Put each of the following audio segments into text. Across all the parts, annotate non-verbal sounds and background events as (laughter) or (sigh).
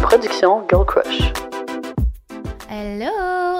Production Girl Crush. Hello!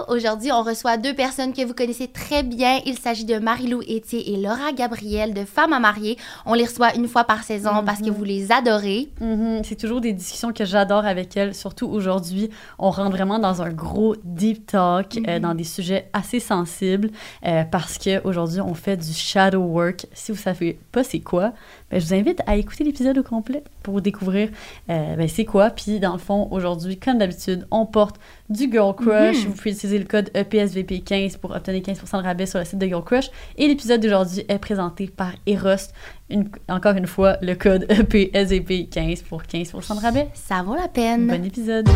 Aujourd'hui, on reçoit deux personnes que vous connaissez très bien. Il s'agit de Marie-Lou Etier et Laura Gabriel de Femmes à marier. On les reçoit une fois par saison parce que vous les adorez. Mhm, C'est toujours des discussions que j'adore avec elles, surtout aujourd'hui. On rentre vraiment dans un gros deep talk, euh, dans des sujets assez sensibles, euh, parce qu'aujourd'hui, on fait du shadow work. Si vous savez pas c'est quoi, ben, je vous invite à écouter l'épisode au complet pour découvrir euh, ben, c'est quoi. Puis, dans le fond, aujourd'hui, comme d'habitude, on porte du Girl Crush. Vous pouvez utiliser le code E EPSVP15 pour obtenir 15% de rabais sur le site de Girl Crush. Et l'épisode d'aujourd'hui est présenté par Eros. Une- encore une fois, le code E EPSVP15 pour 15% de rabais. Ça vaut la peine. Bon épisode.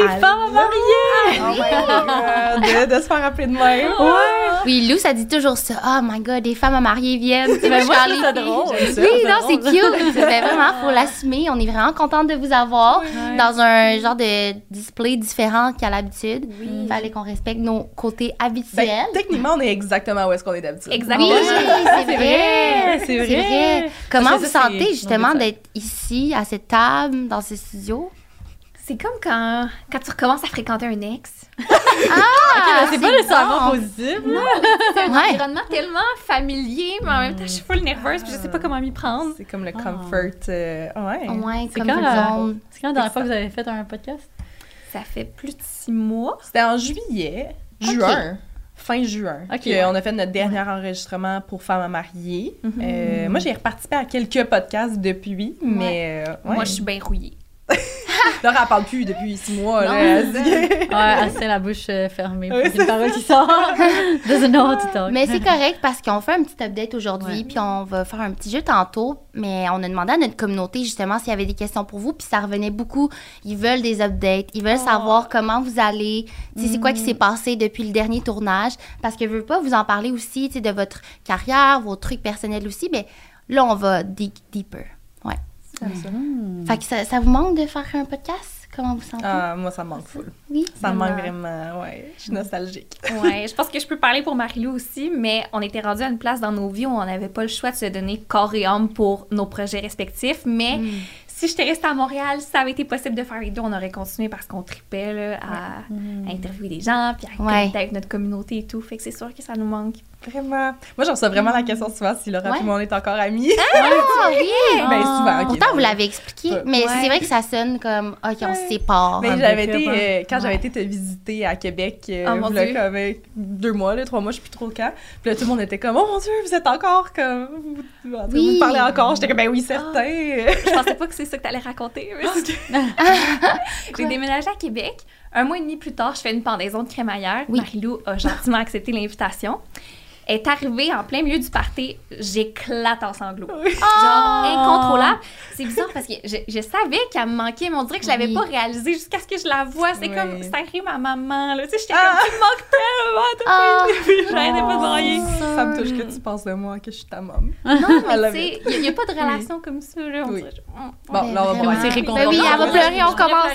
Les Allô? femmes mariées! Oh my god, de, de se faire appeler de même. Oui, Lou, ça dit toujours ça. Oh my god, des femmes à marier viennent. Tu parle je les drôle. Oui, non, c'est cute. Mais vraiment, faut l'assumer. On est vraiment contente de vous avoir dans un genre de display différent qu'à l'habitude. Il fallait qu'on respecte nos côtés habituels. Ben, techniquement, on est exactement où est-ce qu'on est d'habitude. Exactement. Oui, c'est vrai. c'est vrai. Comment Parce vous sentez justement d'être ici, à cette table, dans ce studio? C'est comme quand, quand tu recommences à fréquenter un ex. (laughs) Ah, c'est pas nécessairement positif. là. C'est un Ouais. environnement tellement familier, mais en même temps, je suis full nerveuse puis je sais pas comment m'y prendre. C'est comme le Ah. comfort. euh, ouais. Ouais, C'est quand, c'est quand la dernière fois que vous avez fait un podcast? Ça fait plus de six mois. C'était en juillet, juin. Fin juin. Ok. que On a fait notre dernier enregistrement pour Femmes à marier. Euh, moi, j'ai reparticipé à quelques podcasts depuis, mais. euh, ouais. Moi, je suis bien rouillée. (laughs) Laura, elle parle plus depuis six mois. Non, là, elle (laughs) Ouais, elle tient la bouche euh, fermée Ouais, une parole qui sort. Doesn't know how to talk. Mais c'est correct parce qu'on fait un petit update aujourd'hui, Ouais. puis on va faire un petit jeu tantôt. Mais on a demandé à notre communauté justement s'il y avait des questions pour vous, puis ça revenait beaucoup. Ils veulent des updates, ils veulent savoir comment vous allez, sais, c'est quoi qui s'est passé depuis le dernier tournage, parce que je veux pas vous en parler aussi, de votre carrière, vos trucs personnels aussi. Mais là, on va dig deeper. Ouais. Hmm. Fait que ça, ça vous manque de faire un podcast? Comment vous sentez? Ah, moi, ça me manque full. Oui. Ça me manque Vraiment. Ouais, je suis nostalgique. (laughs) Ouais, je pense que je peux parler pour Marie-Lou aussi, mais on était rendu à une place dans nos vies où on n'avait pas le choix de se donner corps et âme pour nos projets respectifs. Mais Mm. Si j'étais restée à Montréal, si ça avait été possible de faire les deux, on aurait continué parce qu'on tripait là, à, à interviewer des gens, puis à Ouais. connecter avec notre communauté et tout. Fait que c'est sûr que ça nous manque. Vraiment. Moi, j'en reçois vraiment la question souvent si Laura Ouais. et moi, on est encore amis. Ah (laughs) oui ben, souvent. ok, Pourtant, vous l'avez expliqué, mais Ouais. c'est vrai que ça sonne comme OK, on se sépare. Mais un j'avais été, euh, quand Ouais. j'avais été te visiter à Québec, euh, Oh, mon v'là Dieu. comme euh, deux mois, là, trois mois, je sais plus trop quand. Puis là, tout le monde était comme, oh mon Dieu, vous êtes encore comme. Vous, Oui. parlez encore? J'étais comme, ben oui, certain. Je pensais pas que c'est ça que t'allais raconter. parce que- (laughs) J'ai (laughs) déménagé à Québec. Un mois et demi plus tard, je fais une pendaison de crémaillère. Oui. Marie-Lou a gentiment accepté l'invitation. Elle est arrivée en plein milieu du party, j'éclate en sanglots. Genre incontrôlable. C'est bizarre parce que je, je savais qu'elle me manquait, mais on dirait que je l'avais Oui. pas réalisé jusqu'à ce que je la vois. C'est Oui. comme, ça arrive à maman, là. Tu sais, j'étais Ah. comme, tu me manques tellement. Ah. J'arrêtais pas de brailler. Ça me touche que tu penses de moi, que je suis ta maman. (laughs) Non, mais (laughs) tu sais, il n'y a, pas de relation comme ça, là. On Oui. dirait. Bon, là, on va voir. C'est Ben réconfortant. oui, elle va pleurer, on commence.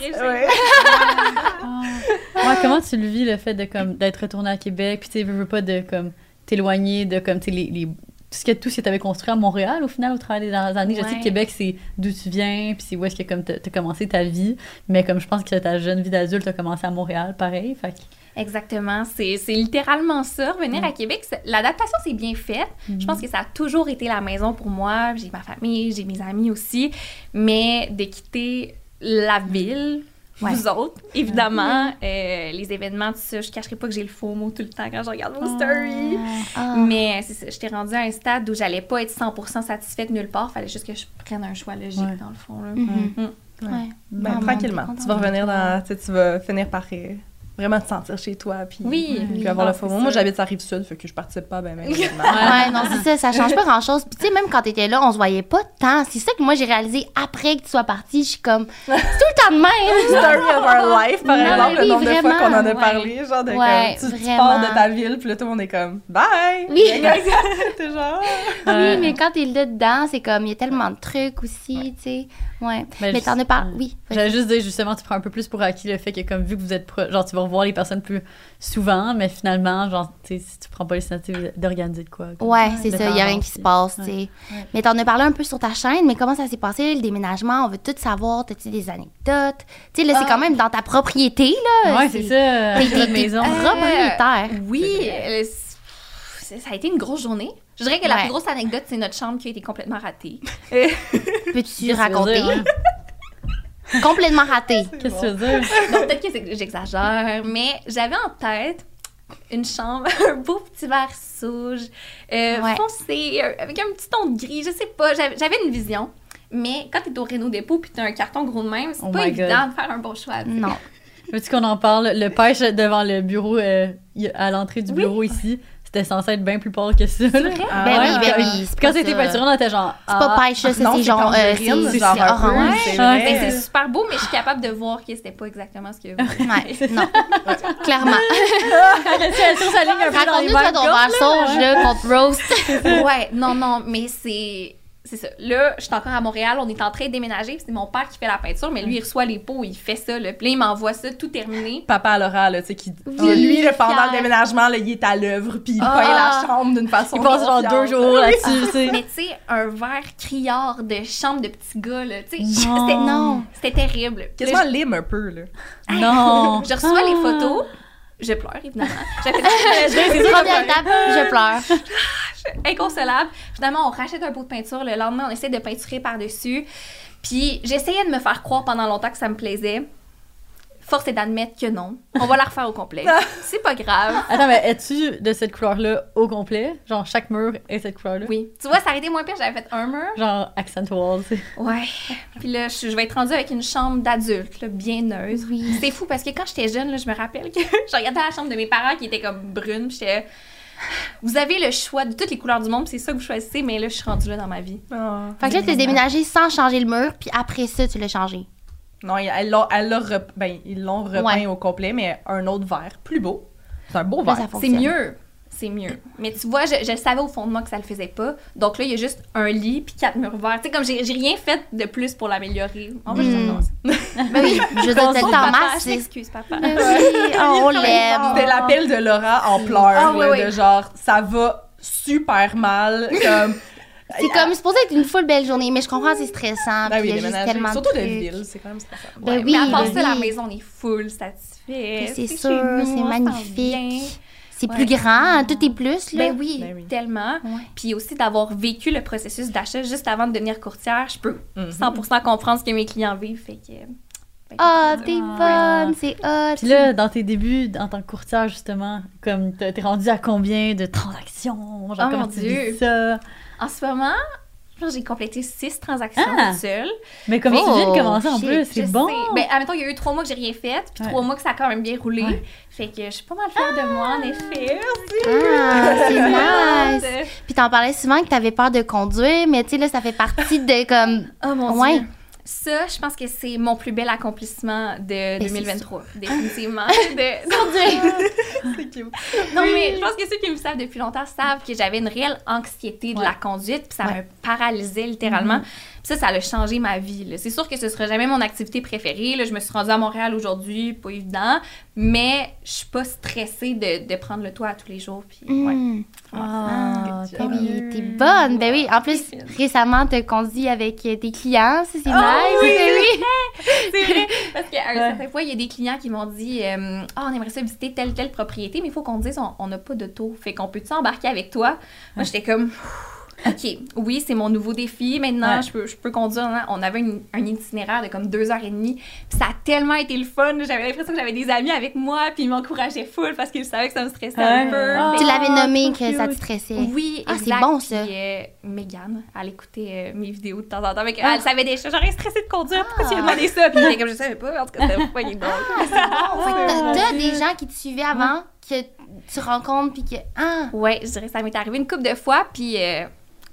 (laughs) comment tu le vis, le fait de comme d'être retourné à Québec, puis tu veux pas de comme t'éloigner de comme les, les- tout ce que tout ce que t'avais construit à Montréal au final au travers des dernières années. Je sais que Québec c'est d'où tu viens, puis c'est où est-ce que comme t'as commencé ta vie, mais comme je pense que ta jeune vie d'adulte a commencé à Montréal, pareil. Fait Exactement, c'est c'est littéralement ça. Revenir à Québec, c'est- l'adaptation s'est bien faite. Je pense que ça a toujours été la maison pour moi. J'ai ma famille, j'ai mes amis aussi. Mais de quitter la ville, Ouais. vous autres, évidemment, euh, les événements, tout ça, je cacherai pas que j'ai le faux mot tout le temps quand je regarde vos stories. Ah. Mais c'est ça, j'étais rendue à un stade où j'allais pas être 100% satisfaite nulle part. Fallait juste que je prenne un choix logique, Ouais. dans le fond. là. Mhm. Mm. Ouais. Ben, Ah, tranquillement. Tu vas revenir dans. Tu sais, tu vas finir par euh, vraiment te sentir chez toi. Puis, Oui. puis Oui. avoir le Ah, faux c'est mot. Moi, ça. j'habite à Rive-Sud, fait que je participe pas, ben, même. Ouais, non, c'est ça, ça change pas grand chose. Puis, tu sais, même quand t'étais là, on se voyait pas tant. C'est ça que moi, j'ai réalisé après que tu sois partie. Je suis comme, c'est tout le temps de même. (laughs) Story of our life, par Non, exemple, oui, le nombre de fois vraiment, qu'on en a ouais. parlé, genre de Ouais, comme, tu, tu vraiment. pars de ta ville, puis là, tout le monde est comme, bye! Oui. (laughs) T'es genre, (laughs) Oui, mais quand t'es là dedans, c'est comme, il y a tellement de trucs aussi, tu sais. Ouais. Mais je- t'en as parlé. Oui. J'allais juste dire justement, tu prends un peu plus pour acquis le fait que comme vu que vous êtes pro- genre tu vas voir les personnes plus souvent, mais finalement, genre, tu sais, si tu prends pas l'initiative d'organiser de quoi. comme Ouais, c'est ça, il y a rien en qui se passe, ouais. tu sais. Ouais. Mais t'en as parlé un peu sur ta chaîne, mais comment ça s'est passé, le déménagement? On veut tout savoir. T'as-tu des anecdotes? Tu sais, là, c'est Ah. quand même dans ta propriété, là. Ouais, c'est ça. T'es C'est notre t'es- maison. t'es propriétaire. Oui, euh, c'est- ça a été une grosse journée. Je dirais que la plus grosse anecdote, c'est notre chambre qui a été complètement ratée. Euh, Peux-tu raconter? Complètement raté. (laughs) Qu'est-ce que tu veux dire? peut-être que j'exagère, mais j'avais en tête une chambre, (laughs) un beau petit verre souge, euh, Ouais. foncé, euh, avec un petit ton de gris, je sais pas, j'avais une vision. Mais quand t'es au Renault Dépôt puis t'as un carton gros de même, c'est Oh pas évident God. de faire un bon choix. Non. Veux-tu qu'on en parle? Le pêche devant le bureau, euh, à l'entrée du bureau ici, c'était censé être bien plus pâle que ça. là. vrai? Ah Ben ouais, oui, ben quand- oui. c'est Quand pas c'était ça. peinturé, on était genre. C'est pas ah. pêche, ça, Non, c'est genre. euh, c'est orange. c'est. Ben, super beau, mais je suis capable de voir que c'était pas exactement ce que vous Ouais, (laughs) non. Clairement. (laughs) Elle sur sa ligne un peu dans les Raconte-nous toi ton verres verre sauge, là, qu'on te roast. (laughs) ouais, non, non, mais c'est. C'est ça. Là, je suis encore à Montréal, on est en train de déménager, c'est mon père qui fait la peinture, mais lui, il reçoit les pots, il fait ça, là. Puis là, il m'envoie ça tout terminé. Papa à Laura, là, tu sais, qui. Oui, lui, là, pendant le déménagement, là, il est à l'œuvre, puis il Ah. peint la chambre d'une façon. Il passe genre deux jours là-dessus, tu sais. Mais tu sais, un verre criard de chambre de petit gars, là. Tu sais, Non. c'était- terrible. Quasiment Là, lime un peu, là. Non. je, je reçois les photos, je pleure, évidemment. (laughs) Première étape, je pleure. (laughs) inconsolable. Finalement, on rachète un pot de peinture. Le lendemain, on essaie de peinturer par-dessus. Puis j'essayais de me faire croire pendant longtemps que ça me plaisait. Force est d'admettre que non. On va la refaire au complet. (laughs) C'est pas grave. Attends, mais es-tu de cette couleur-là au complet? Genre, chaque mur est cette couleur-là? Oui. Tu vois, ça aurait été moins pire, j'avais fait un mur. Genre, accent wall, tu sais. Ouais. Puis là, je, je vais être rendue avec une chambre d'adulte, là, bien neutre. Oui. C'est fou parce que quand j'étais jeune, là, je me rappelle que (laughs) je regardais la chambre de mes parents qui était comme brune. puis j'étais. Vous avez le choix de toutes les couleurs du monde, puis c'est ça que vous choisissez, mais là, je suis rendue là dans ma vie. Ah. Fait que là, t'as déménagé sans changer le mur, puis après ça, tu l'as changé. Non, elle l'a, elle l'a rep- ben, ils l'ont repeint Ouais. au complet, mais un autre verre, plus beau. C'est un beau verre. ça C'est mieux. C'est mieux. Mais tu vois, je, je savais au fond de moi que ça le faisait pas. Donc là, il y a juste un lit puis quatre murs verts. Tu sais, comme j'ai j'ai rien fait de plus pour l'améliorer. On va juste Mm. dire non. Ben oui, je veux dire, t'as le temps Papa, masse. je m'excuse, papa. Ben oui, (laughs) on C'était l'aime. l'appel de Laura en pleurs, Ah, là, oui. de genre, ça va super mal, comme... C'est comme supposé être une full belle journée, mais je comprends, c'est stressant. Ben puis oui, il y a juste tellement Surtout de ville, c'est quand même stressant. Ben Ouais, oui, mais à part ben ça, la maison, on est full satisfait. C'est sûr, c'est magnifique. C'est Ouais. plus grand, tout est plus, là. Ben oui, Ben oui. tellement. Ouais. Puis aussi d'avoir vécu le processus d'achat juste avant de devenir courtière, je peux Mhm. 100% comprendre ce que mes clients vivent. Fait que. que- Ah, t'es Ah. bonne, c'est hot. Puis là, dans tes débuts en tant que courtière, justement, comme t'es t'es rendu à combien de transactions? Genre, Oh comment mon tu Dieu. vis ça? En ce moment, je pense que j'ai complété six transactions Ah! seule. Mais comme Oh, tu viens de commencer en plus, c'est bon! sais. Ben, admettons, il y a eu trois mois que j'ai rien fait, puis Ouais. trois mois que ça a quand même bien roulé. Ouais. Fait que je suis pas mal fière de moi, en effet. Ah, c'est (laughs) nice. Puis t'en parlais souvent que t'avais peur de conduire, mais tu sais, là, ça fait partie de comme. Oh mon Ouais. Dieu. Ça, je pense que c'est mon plus bel accomplissement de Ben, c'est 2023, définitivement. (laughs) De- C'est cute. Non, mais je pense que ceux qui me savent depuis longtemps savent que j'avais une réelle anxiété de Ouais. la conduite, puis ça Ouais. me paralysait littéralement. Puis ça, ça a changé ma vie. C'est sûr que ce sera jamais mon activité préférée. Là. Je me suis rendue à Montréal aujourd'hui, pas évident, mais je suis pas stressée de, de prendre le toit à tous les jours. Puis, ouais. Hmm. Ah, Ben mieux. t'es bonne. Ben oui, en plus, récemment, t'as conduit avec euh, tes clients, ça, c'est Oh nice. oui, Ben oui. C'est vrai. Parce qu'à un Ouais. certain point, il y a des clients qui m'ont dit euh, Ah, on aimerait ça visiter telle, telle propriété, mais il faut qu'on dise on- n'a pas de taux. Fait qu'on peut-tu embarquer avec toi Moi, j'étais comme (laughs) OK, oui, c'est mon nouveau défi. Maintenant, Ouais. je, peux, je peux conduire. hein. On avait une- un itinéraire de comme deux heures et demie. Puis ça a tellement été le fun. J'avais l'impression que j'avais des amis avec moi. Puis ils m'encourageaient full parce qu'ils savaient que ça me stressait un peu. Ah. Fait Tu l'avais nommé que ça te stressait. oui, Ah, c'est bon, ça. Puis, euh, Mégane, elle écoutait euh, mes vidéos de temps en temps. Que, Elle savait des choses. J'aurais stressé de conduire. Pourquoi tu lui as demandé ça? Puis elle comme je savais pas. En tout cas, c'était pas que (laughs) t'as- T'as des gens qui te suivaient avant, que tu rencontres, puis que. Ah! Ouais, je dirais que ça m'est arrivé une couple de fois, puis euh,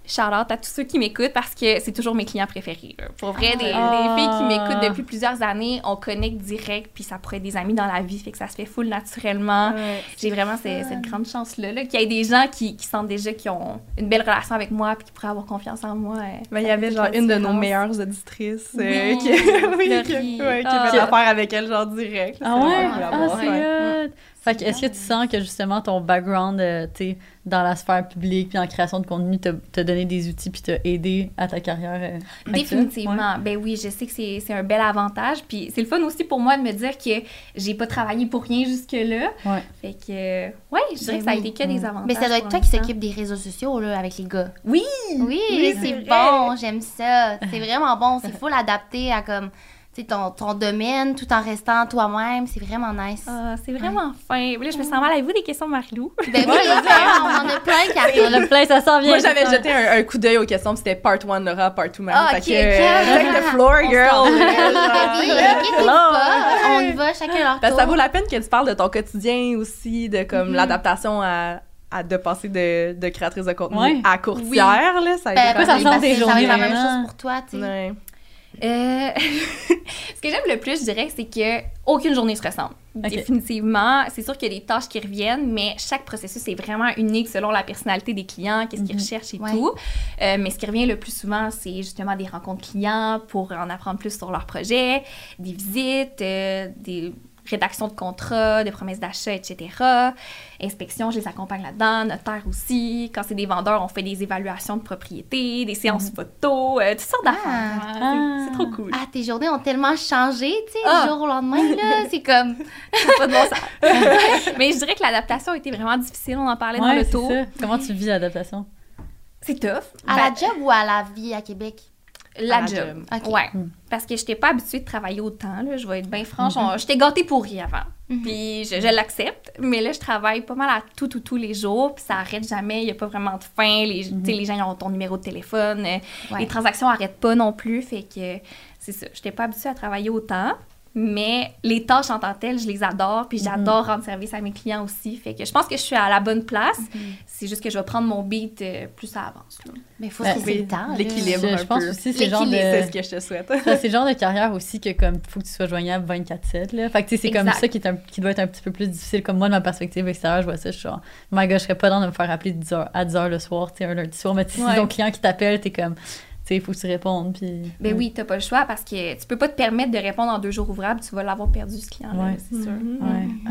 shout-out à tous ceux qui m'écoutent parce que c'est toujours mes clients préférés. là. Pour vrai, des, Ah. des filles qui m'écoutent depuis plusieurs années, on connecte direct, puis ça pourrait être des amis dans la vie, fait que ça se fait full naturellement. Ouais. J'ai vraiment ce- cette grande chance-là, là, qu'il y ait des gens qui, qui sentent déjà qu'ils ont une belle relation avec moi, puis qui pourraient avoir confiance en moi. euh, Ben, il y avait fait genre une de nos meilleures auditrices euh, Oui, qui, (laughs) oui, qui, ouais, qui Ah. avait affaire avec elle genre direct. Ah ouais? Ah, c'est. Fait que est-ce que tu sens que justement ton background, euh, tu sais, dans la sphère publique puis en création de contenu t'a donné des outils puis t'a aidé à ta carrière euh? Définitivement. Ben oui, je sais que c'est c'est un bel avantage. Puis c'est le fun aussi pour moi de me dire que j'ai pas travaillé pour rien jusque-là. Ouais. Fait que, euh, ouais, je dirais Ben que ça a été que des avantages. Mais ça doit être toi qui s'occupe des réseaux sociaux là, avec les gars. Oui! Oui, Oui, c'est bon, j'aime ça. C'est vraiment bon. C'est (laughs) faut l'adapter à comme ton, ton domaine tout en restant toi-même. C'est vraiment nice. Ah, c'est vraiment fin. Là, je me sens mal. Avez-vous des questions, Marie-Lou? Ben oui, (laughs) on en a plein qui (laughs) On a plein, ça s'en vient. Moi, j'avais jeté un, un coup d'œil aux questions, puis c'était part 1 Laura, part 2 Marie. Ah, fait ok, que, euh, the floor, girl. Inquiétez-vous pas. On y va, chacun leur tour. ça vaut la peine que tu parles de ton quotidien aussi, de comme Mhm. l'adaptation à, à de passer de, de créatrice de contenu Ouais. à courtière, là. Ça a été Ben, ça journées la même vraiment? chose pour toi, tu sais. Ouais. Euh, (laughs) ce que j'aime le plus, je dirais, c'est que aucune journée se ressemble. Définitivement. C'est sûr qu'il y a des tâches qui reviennent, mais chaque processus est vraiment unique selon la personnalité des clients, qu'est-ce qu'ils Mhm. recherchent et Ouais. tout. Euh, mais ce qui revient le plus souvent, c'est justement des rencontres clients pour en apprendre plus sur leur projet, des visites, euh, des rédactions de contrats, de promesses d'achat, etc. Inspection, je les accompagne là-dedans. Notaire aussi. Quand c'est des vendeurs, on fait des évaluations de propriété, des séances photos, euh, toutes sortes d'affaires. Ah. vraiment. C'est- C'est trop cool. Ah, tes journées ont tellement changé, tu sais, Ah. du jour au lendemain, là. (laughs) C'est comme. pas de bon sens. (laughs) Mais je dirais que l'adaptation a été vraiment difficile. On en parlait dans le c'est tour. ça. Comment tu vis l'adaptation? C'est tough. À Ben, la job ou à la vie à Québec? La job. Ouais. Mm. Parce que je n'étais pas habituée de travailler autant. Là. Je vais être bien franche. Mm-hmm. On- J'étais gâtée pourrie avant. Mhm. Puis je, je l'accepte. Mais là, je travaille pas mal à tout, tout, tous les jours. Puis ça arrête jamais. Il n'y a pas vraiment de fin. Les, tu sais, les gens ils ont ton numéro de téléphone. Euh, Ouais. Les transactions n'arrêtent pas non plus. Fait que c'est ça. Je n'étais pas habituée à travailler autant. Mais les tâches en tant que telles, je les adore. Puis j'adore rendre service à mes clients aussi. Fait que je pense que je suis à la bonne place. C'est juste que je vais prendre mon beat euh, plus ça avance. là. Mais il faut Ben, oui, le temps. l'équilibre. Je, pense peu. aussi c'est genre C'est ce que je te souhaite. (laughs) Ça, c'est le genre de carrière aussi que comme faut que tu sois joignable 24/7 là. Fait que tu sais c'est comme ça qui est un- qui doit être un petit peu plus difficile comme moi de ma perspective extérieure, je vois ça je suis genre my god, je serais pas dans de me faire appeler 10 heures, à 10 heures le soir, tu sais un lundi soir, mais si Ouais. ton client qui t'appelle, t'es comme il faut que tu répondes puis Ben oui, t'as pas le choix parce que tu peux pas te permettre de répondre en deux jours ouvrables, tu vas l'avoir perdu ce client-là, Ouais. c'est sûr. Ouais. Ah.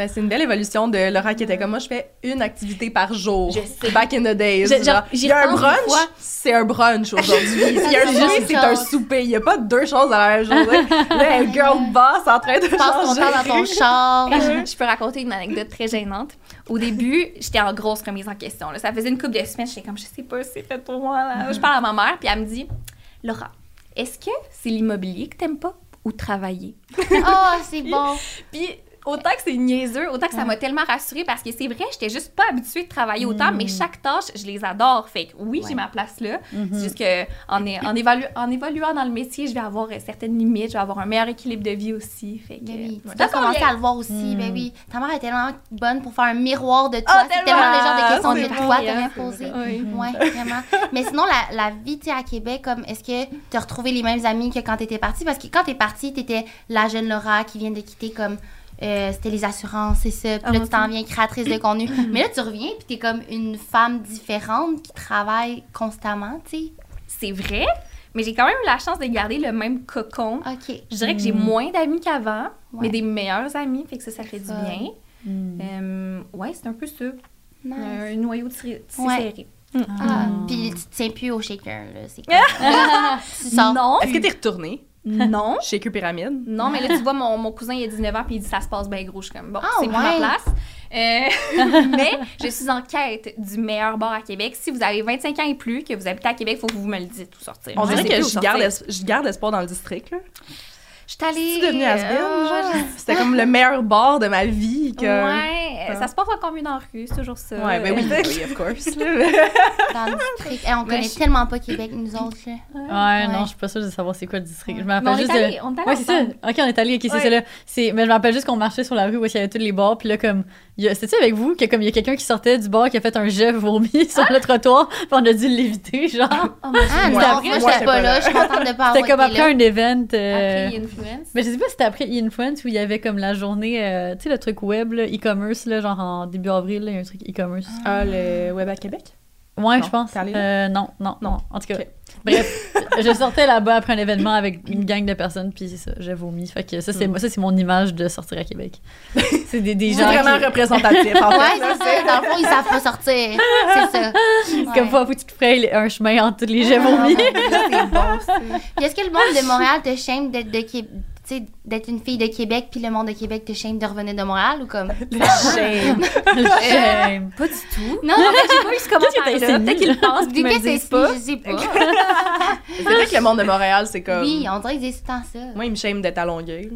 Ben, c'est une belle évolution de Laura qui était comme moi, je fais une activité par jour. Je sais. Back in the days. Je- genre, il y a un brunch, c'est un brunch aujourd'hui. (laughs) S'il y a un C'est souper, c'est un souper. Il n'y a pas deux choses à la même journée. Là, un girl (laughs) boss en train de Passe ton changer. temps dans ton char. (laughs) Je peux raconter une anecdote très gênante. Au début, j'étais en grosse remise en question. là. Ça faisait une couple de semaines, j'étais comme, je sais pas si c'est fait pour moi. Là. Je parle à ma mère, puis elle me dit, Laura, est-ce que c'est l'immobilier que t'aimes pas ou travailler? Oh, c'est bon. Puis autant que c'est niaiseux, autant que ça m'a tellement rassurée parce que c'est vrai, j'étais juste pas habituée de travailler autant, mais chaque tâche, je les adore. Fait que oui, j'ai ma place là. C'est juste que en, en, évalu- en évoluant dans le métier, je vais avoir euh, certaines limites, je vais avoir un meilleur équilibre de vie aussi. Fait que, Ben oui, tu dois commencer à le voir aussi. Ben oui, ta mère est tellement bonne pour faire un miroir de toi. Ah, c'est tellement! le genre de questions vrai, toi posées. vrai. Oui. Ouais, vraiment. Mais sinon, la, la vie, tu à Québec, comme, est-ce que tu as retrouvé les mêmes amis que quand tu étais partie? Parce que quand tu es partie, tu étais la jeune Laura qui vient de quitter comme. Euh, c'était les assurances, c'est ça. Puis Ah, là, tu t'en viens créatrice de contenu. (clears throat) Mais là, tu reviens, puis tu es comme une femme différente qui travaille constamment, tu sais. C'est vrai, mais j'ai quand même eu la chance de garder le même cocon. OK. Je dirais que j'ai moins d'amis qu'avant, Ouais. mais des meilleurs amis, fait que ça, ça fait du bien. Mm. Euh, ouais, c'est un peu ça. Nice. Un noyau tissé tissé Ouais. serré. Ah, puis tu te tiens plus au shaker, là. C'est (laughs) comme... Non, Est-ce que t'es retournée? Non. (laughs) chez Q Pyramide? Non, mais là, tu vois, mon, mon cousin, il a 19 ans, puis il dit ça se passe bien gros. Je suis comme, bon, Ah, c'est plus ma ouais. place. Euh, (laughs) mais je suis en quête du meilleur bar à Québec. Si vous avez 25 ans et plus, que vous habitez à Québec, il faut que vous me le dites où sortir. On Je dirait que je garde, je garde espoir dans le district. Là. Je suis allée... C'est devenu has euh, genre? C'était comme le meilleur bar de ma vie. Que... Ouais, Mais ça se passe mieux dans la rue, c'est toujours ça. Ouais, ben oui, (laughs) oui, of course. (laughs) Dans le district. On Mais connaît je- tellement pas Québec, nous autres. Là. Ouais, non, je suis pas sûre de savoir c'est quoi le district. Je est juste allé- de. on est allé Ouais, c'est ça. Ok, on est allé, ok, c'est Ouais. ça là. C'est... Mais je me rappelle juste qu'on marchait sur la rue où il y avait tous les bars, puis là, comme. a- C'était-tu avec vous que, comme, il y a quelqu'un qui sortait du bar qui a fait un jet vomi (laughs) sur le trottoir, puis on a dû l'éviter, genre? Oh, moi, Ah, je- non, Moi, j'étais pas là. Je suis contente de pas avoir C'était comme après un event. euh, Après Influence. Mais je sais pas si c'était après e-influence où il y avait comme la journée, euh, tu sais, le truc web, e-commerce, là, genre en début avril, il y a un truc e-commerce. Ah, le web à Québec? Ouais, Non, je pense. Euh, non, non, non. Non. En tout cas, bref, (laughs) je sortais là-bas après un événement avec une gang de personnes, puis c'est ça, j'ai vomi. Fait que ça, c'est Mm. ça, c'est mon image de sortir à Québec. (laughs) C'est des, des C'est gens vraiment qui- représentatif, en (laughs) Ouais, fait. c'est ça. Dans le fond, ils savent pas sortir. C'est ça. comme Ouais. pas, faut que tu te frayes un chemin entre tous les bon, ça. Puis est-ce que le monde de Montréal te shame d'être de Québec? d'être une fille de Québec puis le monde de Québec te shame de revenir de Montréal ou comme? (laughs) (laughs) Shame. Shame. Pas du tout. non En fait, j'ai pas eu ce commentaire-là. Peut-être qu'ils le (laughs) pensent, puis du ils me le disent pas. je sais pas C'est vrai que le monde de Montréal, c'est comme... oui on dirait qu'ils disent tant ça Moi, ils me shame d'être à Longueuil.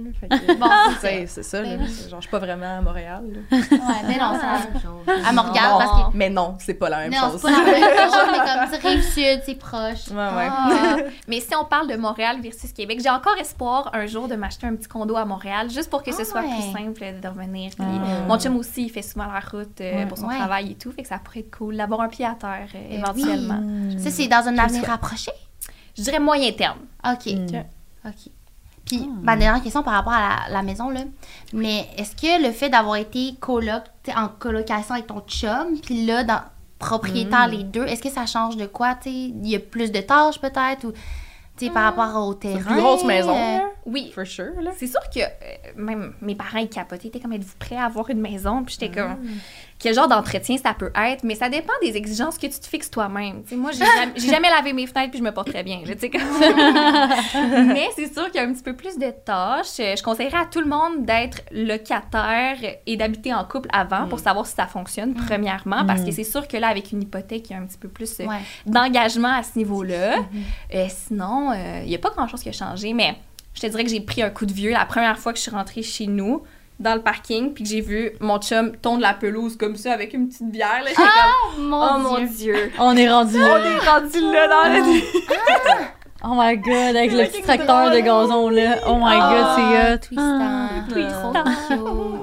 Bon, c'est c'est ça, là. Ben Genre, je suis pas vraiment à Montréal. là. ouais mais non c'est la même chose à Montréal Non. parce que Mais non, c'est pas la même non chose. c'est pas la même chose mais comme tu rive sud c'est proche Ouais, ouais. Ah. Mais si on parle de Montréal versus Québec, j'ai encore espoir un jour de m'acheter un petit condo à Montréal, juste pour que ce Ah soit ouais. plus simple de revenir. Puis Ah. Mon chum aussi, il fait souvent la route euh, Ouais. pour son Ouais. travail et tout, fait que ça pourrait être cool d'avoir un pied à terre euh, Eh éventuellement. ça c'est dans un avenir rapproché? Je dirais moyen terme. ok Mm. ok puis ma dernière question par rapport à la, la maison là mais est-ce que le fait d'avoir été coloc tu sais, en colocation avec ton chum puis là dans propriétaire les deux est-ce que ça change de quoi il y a plus de tâches peut-être ou tu sais par rapport au terrain une grosse maison, euh. Oui. For sure, là. C'est sûr que euh, même mes parents ils capotaient, ils étaient comme êtes-vous prêts à avoir une maison? Puis j'étais comme quel genre d'entretien ça peut être, mais ça dépend des exigences que tu te fixes toi-même. Moi j'ai jamais, jamais lavé mes fenêtres puis je me porte très bien. là, comme- (laughs) mais c'est sûr qu'il y a un petit peu plus de tâches. Euh, Je conseillerais à tout le monde d'être locataire et d'habiter en couple avant pour savoir si ça fonctionne premièrement, parce que c'est sûr que là avec une hypothèque il y a un petit peu plus euh, ouais d'engagement à ce niveau-là. Euh, sinon, euh, il n'y a pas grand-chose qui a changé, mais je te dirais que j'ai pris un coup de vieux la première fois que je suis rentrée chez nous dans le parking, puis que j'ai vu mon chum tondre la pelouse comme ça avec une petite bière. Là, comme, mon oh mon Dieu. Dieu! On est rendu là. On est rendu là dans le... Oh my god, avec le petit tracteur de gazon là. Oh my god, c'est hot. Twistant. Twistant.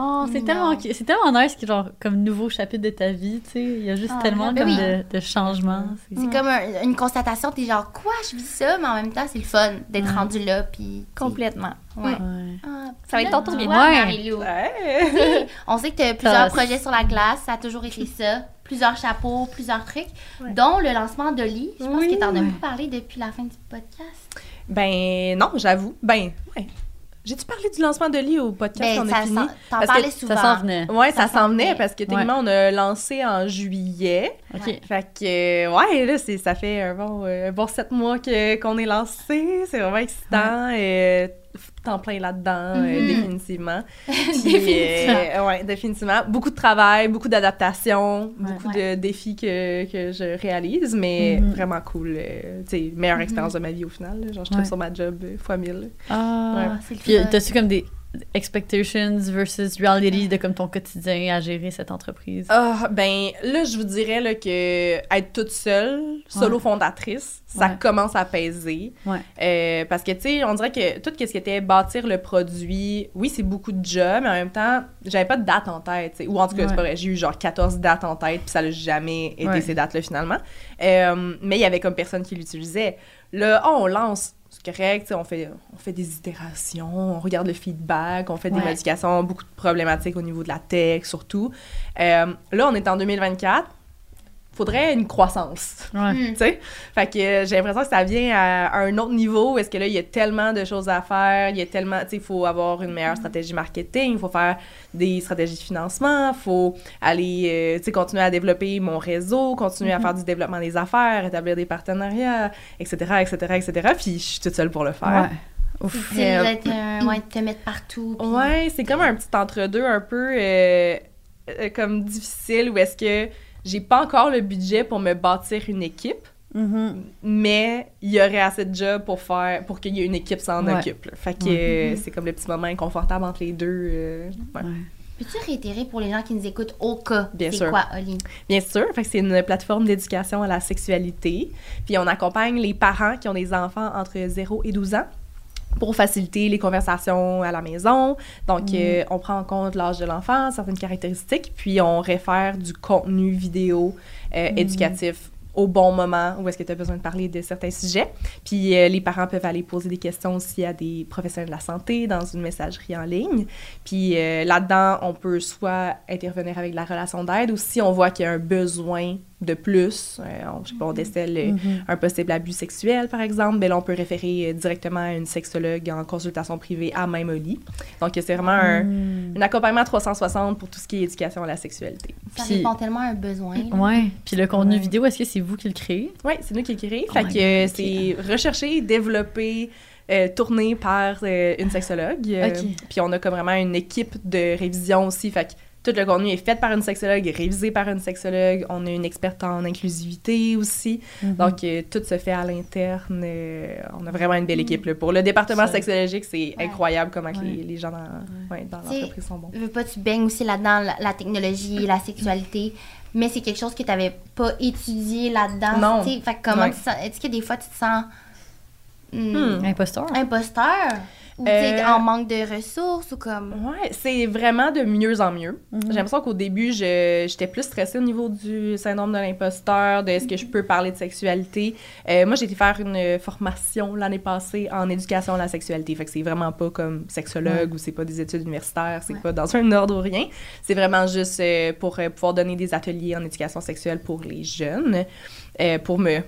Oh, c'est tellement, c'est tellement nice que genre comme nouveau chapitre de ta vie, tu sais, il y a juste Ah, tellement ben comme oui. de, de changements. c'est- C'est comme un- une constatation, t'es genre, quoi, je vis ça, mais en même temps, c'est le fun d'être rendu là, puis... Complètement. Ouais. Ouais. Ah, Ça va être ton tour toi, Ouais. On sait que tu as (laughs) plusieurs Ça- projets sur la glace, ça a toujours été (laughs) ça. Plusieurs chapeaux, plusieurs trucs, Ouais. dont le lancement d'Oli. Je pense Oui. que t'en as beaucoup parlé depuis la fin du podcast. Ben, non, j'avoue. Ben, ouais. J'ai-tu parlé du lancement de lit au podcast Ben, qu'on ça a fini? t'en parlais souvent. Ça s'en venait. Ouais, ça, Ça s'en venait parce que techniquement, on a lancé en juillet. Ok. Fait que, ouais, là, c'est, ça fait un bon, euh, un bon sept mois que, qu'on est lancé. C'est vraiment excitant. euh, temps plein là-dedans, euh, Mhm. définitivement. (laughs) Puis, euh, ouais, définitivement. Beaucoup de travail, beaucoup d'adaptation, beaucoup de défis que, que je réalise, mais Mhm. vraiment cool. euh, tu sais, meilleure expérience de ma vie au final. là. Genre, je trouve Ouais. sur ma job euh, fois mille. Ah. Ouais. c'est le Puis fun. t'as-tu comme des expectations versus reality de comme ton quotidien à gérer cette entreprise? Ah, ben là, je vous dirais là, que être toute seule, solo fondatrice, ça Ouais. commence à peser. Ouais. Euh, parce que, tu sais, on dirait que tout ce qui était bâtir le produit, oui, c'est beaucoup de job, mais en même temps, j'avais pas de date en tête. Ou en tout cas, c'est pas vrai, j'ai eu genre 14 dates en tête, puis ça n'a jamais été ces dates-là finalement. Euh, mais il y avait comme personne qui l'utilisait. Là, oh, on lance. Correct, on fait, on fait des itérations, on regarde le feedback, on fait des modifications, beaucoup de problématiques au niveau de la tech surtout. Euh, là, on est en 2024. Faudrait une croissance. Ouais. Hmm. Tu sais? Fait que euh, j'ai l'impression que ça vient à, à un autre niveau où est-ce que là, il y a tellement de choses à faire, il y a tellement, tu sais, il faut avoir une meilleure stratégie marketing, il faut faire des stratégies de financement, il faut aller, euh, tu sais, continuer à développer mon réseau, continuer à faire du développement des affaires, établir des partenariats, etc., etc., etc. Puis je suis toute seule pour le faire. Ouais. Ouf. C'est Euh, d'être un- ouais, de te mettre partout. puis- Ouais, c'est comme un petit entre-deux un peu euh, euh, comme difficile où est-ce que j'ai pas encore le budget pour me bâtir une équipe, Mhm. mais il y aurait assez de job pour faire pour qu'il y ait une équipe s'en Ouais. occupe. là. Fait que euh, c'est comme le petit moment inconfortable entre les deux. euh, ouais. Ouais. Peux-tu réitérer pour les gens qui nous écoutent au cas? Bien c'est sûr. quoi, Oli? Bien sûr, fait que c'est une plateforme d'éducation à la sexualité. Puis on accompagne les parents qui ont des enfants entre 0 et 12 ans pour faciliter les conversations à la maison. Donc, euh, on prend en compte l'âge de l'enfant, certaines caractéristiques, puis on réfère du contenu vidéo euh, éducatif au bon moment où est-ce que tu as besoin de parler de certains sujets. Puis euh, les parents peuvent aller poser des questions aussi à des professionnels de la santé dans une messagerie en ligne. Puis là-dedans, on peut soit intervenir avec la relation d'aide ou si on voit qu'il y a un besoin de plus, euh, on, je sais pas, on décèle euh, un possible abus sexuel, par exemple, ben là, on peut référer euh, directement à une sexologue en consultation privée à même au lit. Donc, c'est vraiment un, un accompagnement 360 pour tout ce qui est éducation à la sexualité. Ça Puis- répond tellement à un besoin. Ouais. Puis le contenu Ouais. vidéo, est-ce que c'est vous qui le créez? Oui, c'est nous qui le créons. Oh fait que c'est recherché, développé, euh, tourné par euh, une sexologue. Euh, Ok. Puis on a comme vraiment une équipe de révision aussi. Fait que tout le contenu est fait par une sexologue, est révisé par une sexologue. On a une experte en inclusivité aussi. Mhm. Donc, euh, tout se fait à l'interne. euh, on a vraiment une belle équipe. là. Pour le département Ça- sexologique, c'est Ouais. incroyable comment Ouais. les, les gens dans, ouais, l'entreprise sont bons. Je veux pas, tu baignes aussi là-dedans, la, la technologie, la sexualité, mais c'est quelque chose que tu n'avais pas étudié là-dedans. Non. tu sais. Fait comment Ouais. tu sens- Est-ce que des fois tu te sens hmm, Hmm. Imposteur? imposteur? Ou sais, Euh, en manque de ressources ou comme. Ouais, c'est vraiment de mieux en mieux. Mhm. J'ai l'impression qu'au début, je- j'étais plus stressée au niveau du syndrome de l'imposteur, de est-ce que je peux parler de sexualité. Euh, moi, j'ai été faire une formation l'année passée en éducation à la sexualité. Fait que c'est vraiment pas comme sexologue ou c'est pas des études universitaires, c'est Ouais. pas dans un ordre ou rien. C'est vraiment juste euh, pour euh, pouvoir donner des ateliers en éducation sexuelle pour les jeunes, euh, pour me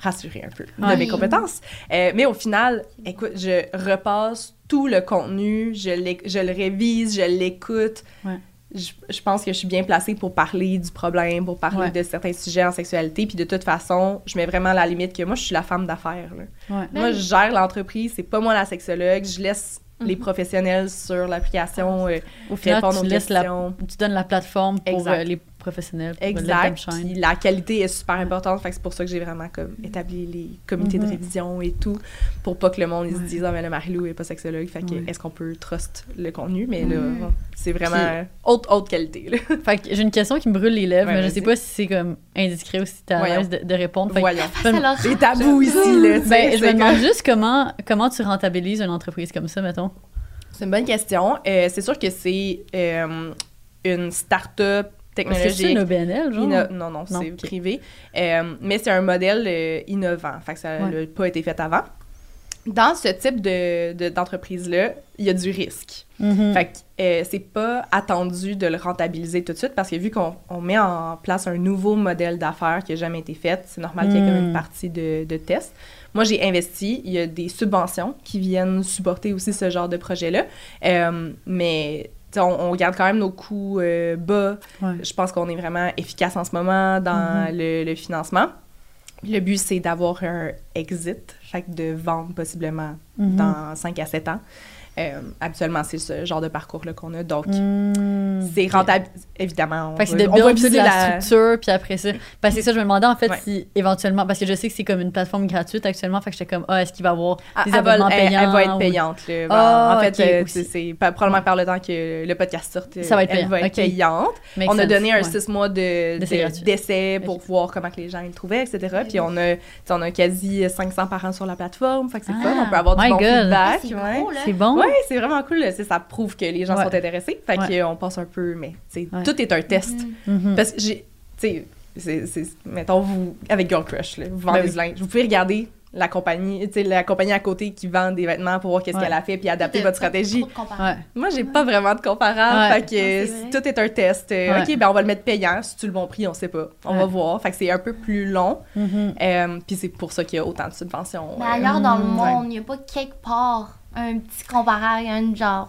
rassurer un peu de mes compétences. Euh, mais au final, écoute, je repasse tout le contenu, je, je le révise, je l'écoute. Ouais. Je, je pense que je suis bien placée pour parler du problème, pour parler Ouais. de certains sujets en sexualité. Puis de toute façon, je mets vraiment la limite que moi, je suis la femme d'affaires. Ouais. Moi, je gère l'entreprise, c'est pas moi la sexologue. Je laisse les Mhm. professionnels sur l'application euh, Au final, répondre tu, aux laisses la, questions. tu donnes la plateforme pour euh, les professionnels. Pour Exact. Puis la qualité est super importante. Fait que c'est pour ça que j'ai vraiment comme établi les comités Mhm. de révision et tout, pour pas que le monde ils se dise ah mais le Marilou est pas sexologue. Fait que Ouais. est-ce qu'on peut trust le contenu? Mais là, Mhm. c'est vraiment Puis- haute haute qualité. Là. (laughs) Fait que j'ai une question qui me brûle les lèvres, Ouais, mais je sais pas si c'est comme indiscret ou si à l'aise de, de répondre. Fait que Voyons. Des tabous ici là. ben, je c'est me demande juste comment, comment tu rentabilises une entreprise comme ça, mettons? C'est une bonne question. Euh, c'est sûr que c'est euh, une start-up Est-ce que c'est technologique. une OBNL, genre? Inno- non, non, Non, c'est privé. Euh, mais c'est un modèle euh, innovant. Fait que ça n'a Ouais. pas été fait avant. Dans ce type de, de- d'entreprise-là, il y a du risque. Mhm. Fait que euh, c'est pas attendu de le rentabiliser tout de suite parce que vu qu'on on met en place un nouveau modèle d'affaires qui n'a jamais été fait, c'est normal qu'il y ait comme Mm. une partie de, de test. Moi, j'ai investi. Il y a des subventions qui viennent supporter aussi ce genre de projet-là. Mais on, on garde quand même nos coûts euh, bas. Ouais. Je pense qu'on est vraiment efficace en ce moment dans Mhm. le, le financement. Le but, c'est d'avoir un exit, fait de vendre possiblement Mhm. dans 5 à 7 ans. Euh, habituellement, c'est ce genre de parcours-là qu'on a. Donc, Mm. c'est rentable. Évidemment, on Fait que c'est de viser la, la... structure, puis après ça. Parce que c'est ça, je me demandais en fait Ouais. si éventuellement, parce que je sais que c'est comme une plateforme gratuite actuellement, fait que j'étais comme, ah, est-ce qu'il va y avoir Ah, des elle, va, abonnements elle- elle payants? va être ou- payante. là. Ah, en fait, euh, c'est c'est pas- probablement par le temps que le podcast sorte, Ça va être elle payant, va être payante. Make on a donné un ouais. six mois de- D'essai de- gratuit. d'essai pour voir comment que les gens le trouvaient, etc. Puis on a, on quasi 500 parents sur la plateforme, fait que c'est Ah, fun. On peut avoir du bon feedback. c'est ouais. Là. C'est bon? Ouais, c'est vraiment cool. Ça prouve que les gens Ouais. sont intéressés. Fait Ouais. qu'on passe un peu, mais tout est un test. Mhm. Parce que j'ai, tu sais, c'est- c'est- mettons, vous, avec Girl Crush, là, vous vendez Ben oui. du linge. Vous pouvez regarder la compagnie, tu sais, la compagnie à côté qui vend des vêtements pour voir qu'est-ce Ouais. qu'elle a fait puis adapter votre stratégie. Ouais. Moi, j'ai pas vraiment de comparable. Ouais. Fait que tout est un test. Euh, Ouais. OK, ben on va le mettre payant. Si tu le bon prix, on sait pas. On Ouais. va voir. Fait que c'est un peu plus long. Mhm. Euh, puis c'est pour ça qu'il y a autant de subventions. Mais euh, ailleurs dans le monde, il n'y a pas quelque part un petit comparable, un genre.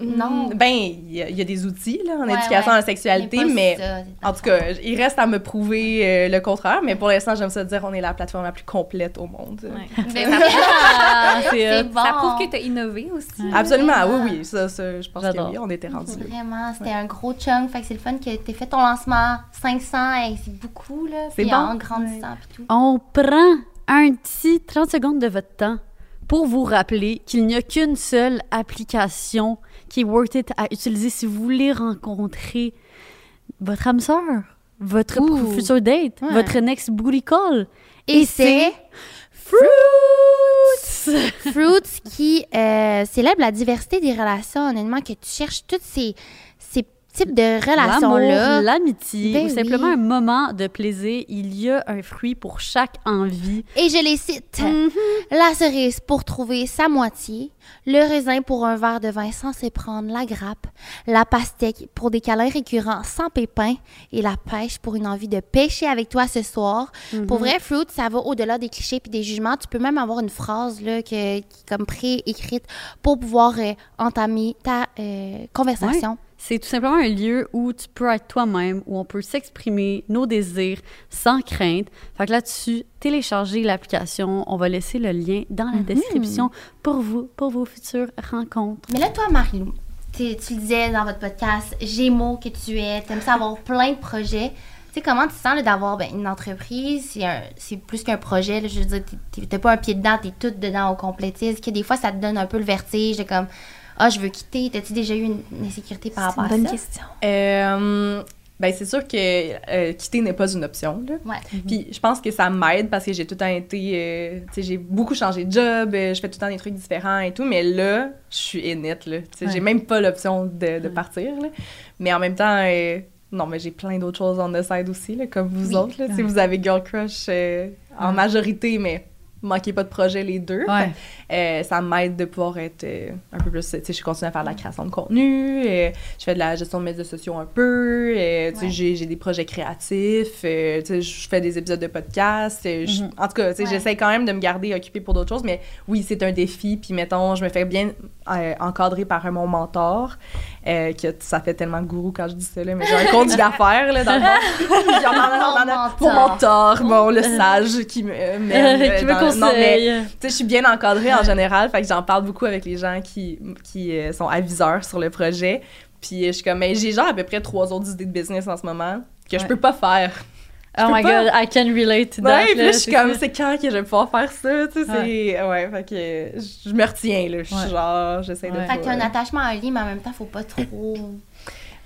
Non. Mm, Ben, il y, a- il y a des outils là, en Ouais, éducation ouais. à la sexualité, mais ça, en tout cas, il reste à me prouver euh, le contraire. Mais pour l'instant, j'aime ça dire on est la plateforme la plus complète au monde. Ouais. (laughs) Ben, Ah, c'est bon. Ça prouve que tu as innové aussi. Ouais. Absolument, oui, oui. Ça, ça, je pense que oui, on était rendu. Vraiment, c'était un gros chunk. Fait que c'est le fun que tu fait ton lancement 500. hey, c'est beaucoup, là. C'est Puis bon. en grandissant, tout. On prend un petit 30 secondes de votre temps pour vous rappeler qu'il n'y a qu'une seule application qui est worth it à utiliser si vous voulez rencontrer votre âme sœur, votre Ouh. future date, Ouais. votre next booty call. Et, Et c'est Fruits! Fruits qui euh, célèbre la diversité des relations, honnêtement, que tu cherches toutes ces, ces types de relations-là. L'amour, l'amitié, Ben ou simplement oui. un moment de plaisir. Il y a un fruit pour chaque envie. Et je les cite. La cerise pour trouver sa moitié, le raisin pour un verre de vin sans se prendre la grappe, la pastèque pour des câlins récurrents sans pépins et la pêche pour une envie de pêcher avec toi ce soir. Pour vrai, Fruit, ça va au-delà des clichés puis des jugements. Tu peux même avoir une phrase là, que, qui est comme pré-écrite pour pouvoir euh, entamer ta euh, conversation. C'est tout simplement un lieu où tu peux être toi-même, où on peut s'exprimer nos désirs sans crainte. Fait que là-dessus, téléchargez l'application. On va laisser le lien dans la description pour vous, pour vos futures rencontres. Mais là, toi, Marilou, tu tu le disais dans votre podcast, Gémeaux que tu es, t'aimes ça avoir plein de projets. Tu sais, comment tu sens d'avoir ben, une entreprise? C'est plus qu'un projet. là, je veux dire, t'as pas un pied dedans, t'es toute dedans au. Tu Est-ce que des fois, ça te donne un peu le vertige de comme, ah, je veux quitter. T'as-tu déjà eu une, une insécurité par C'est rapport une bonne à ça? question. Euh, ben, c'est sûr que euh, quitter n'est pas une option. Là. Ouais. Puis je pense que ça m'aide parce que j'ai tout le temps été. euh, tu sais, j'ai beaucoup changé de job, euh, je fais tout le temps des trucs différents et tout, mais là, je suis init. Là. Tu sais, Ouais. J'ai même pas l'option de, de partir. Là. Mais en même temps, euh, non, mais j'ai plein d'autres choses on the side aussi, là, comme vous Oui. autres. Là. Tu sais, Vous avez Girl Crush euh, en Ouais. majorité, mais manquez pas de projet les deux. Ouais. Euh, ça m'aide de pouvoir être euh, un peu plus. Tu sais, je continue à faire de la création de contenu, euh, je fais de la gestion de médias sociaux un peu, tu sais, Ouais. j'ai, j'ai des projets créatifs, tu sais, je fais des épisodes de podcast. je- Mhm. En tout cas, tu sais, Ouais. j'essaie quand même de me garder occupée pour d'autres choses, mais oui, c'est un défi. Puis mettons, je me fais bien euh, encadrer par mon mentor, que ça fait tellement gourou quand je dis ça, là, mais j'ai un conduit d'affaires, là, dans le fond. (laughs) Mon mentor, mon, le (laughs) sage qui me mène, (laughs) euh, dans- non, mais- conseille. tu sais, je suis bien encadrée en général, fait que j'en parle beaucoup avec les gens qui, qui euh, sont aviseurs sur le projet. Puis euh, je suis comme, mais j'ai genre à peu près trois autres idées de business en ce moment que je Ouais. peux pas faire. Oh my pas. god, I can relate to that. Ouais, puis là, je suis comme, c'est quand que je vais pouvoir faire ça, tu sais, c'est... Ouais, fait que euh, je je me retiens, là. Je suis Ouais. genre, j'essaie de. Fait que t'as un attachement à un lit, mais en même temps, faut pas trop.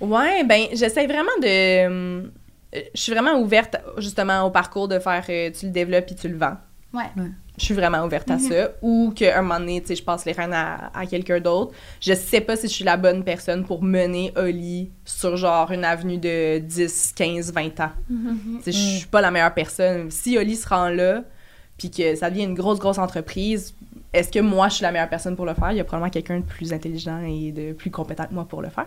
Ouais, ben j'essaie vraiment de... euh, Je suis vraiment ouverte, justement, au parcours de faire, euh, tu le développes puis tu le vends. Ouais. je suis vraiment ouverte à ça. Ou qu'à un moment donné, tu sais, je passe les rênes à, à quelqu'un d'autre. Je sais pas si je suis la bonne personne pour mener Oli sur genre une avenue de 10, 15, 20 ans. Tu sais, Je suis pas la meilleure personne. Si Oli se rend là, puis que ça devient une grosse, grosse entreprise, est-ce que moi, je suis la meilleure personne pour le faire? Il y a probablement quelqu'un de plus intelligent et de plus compétent que moi pour le faire.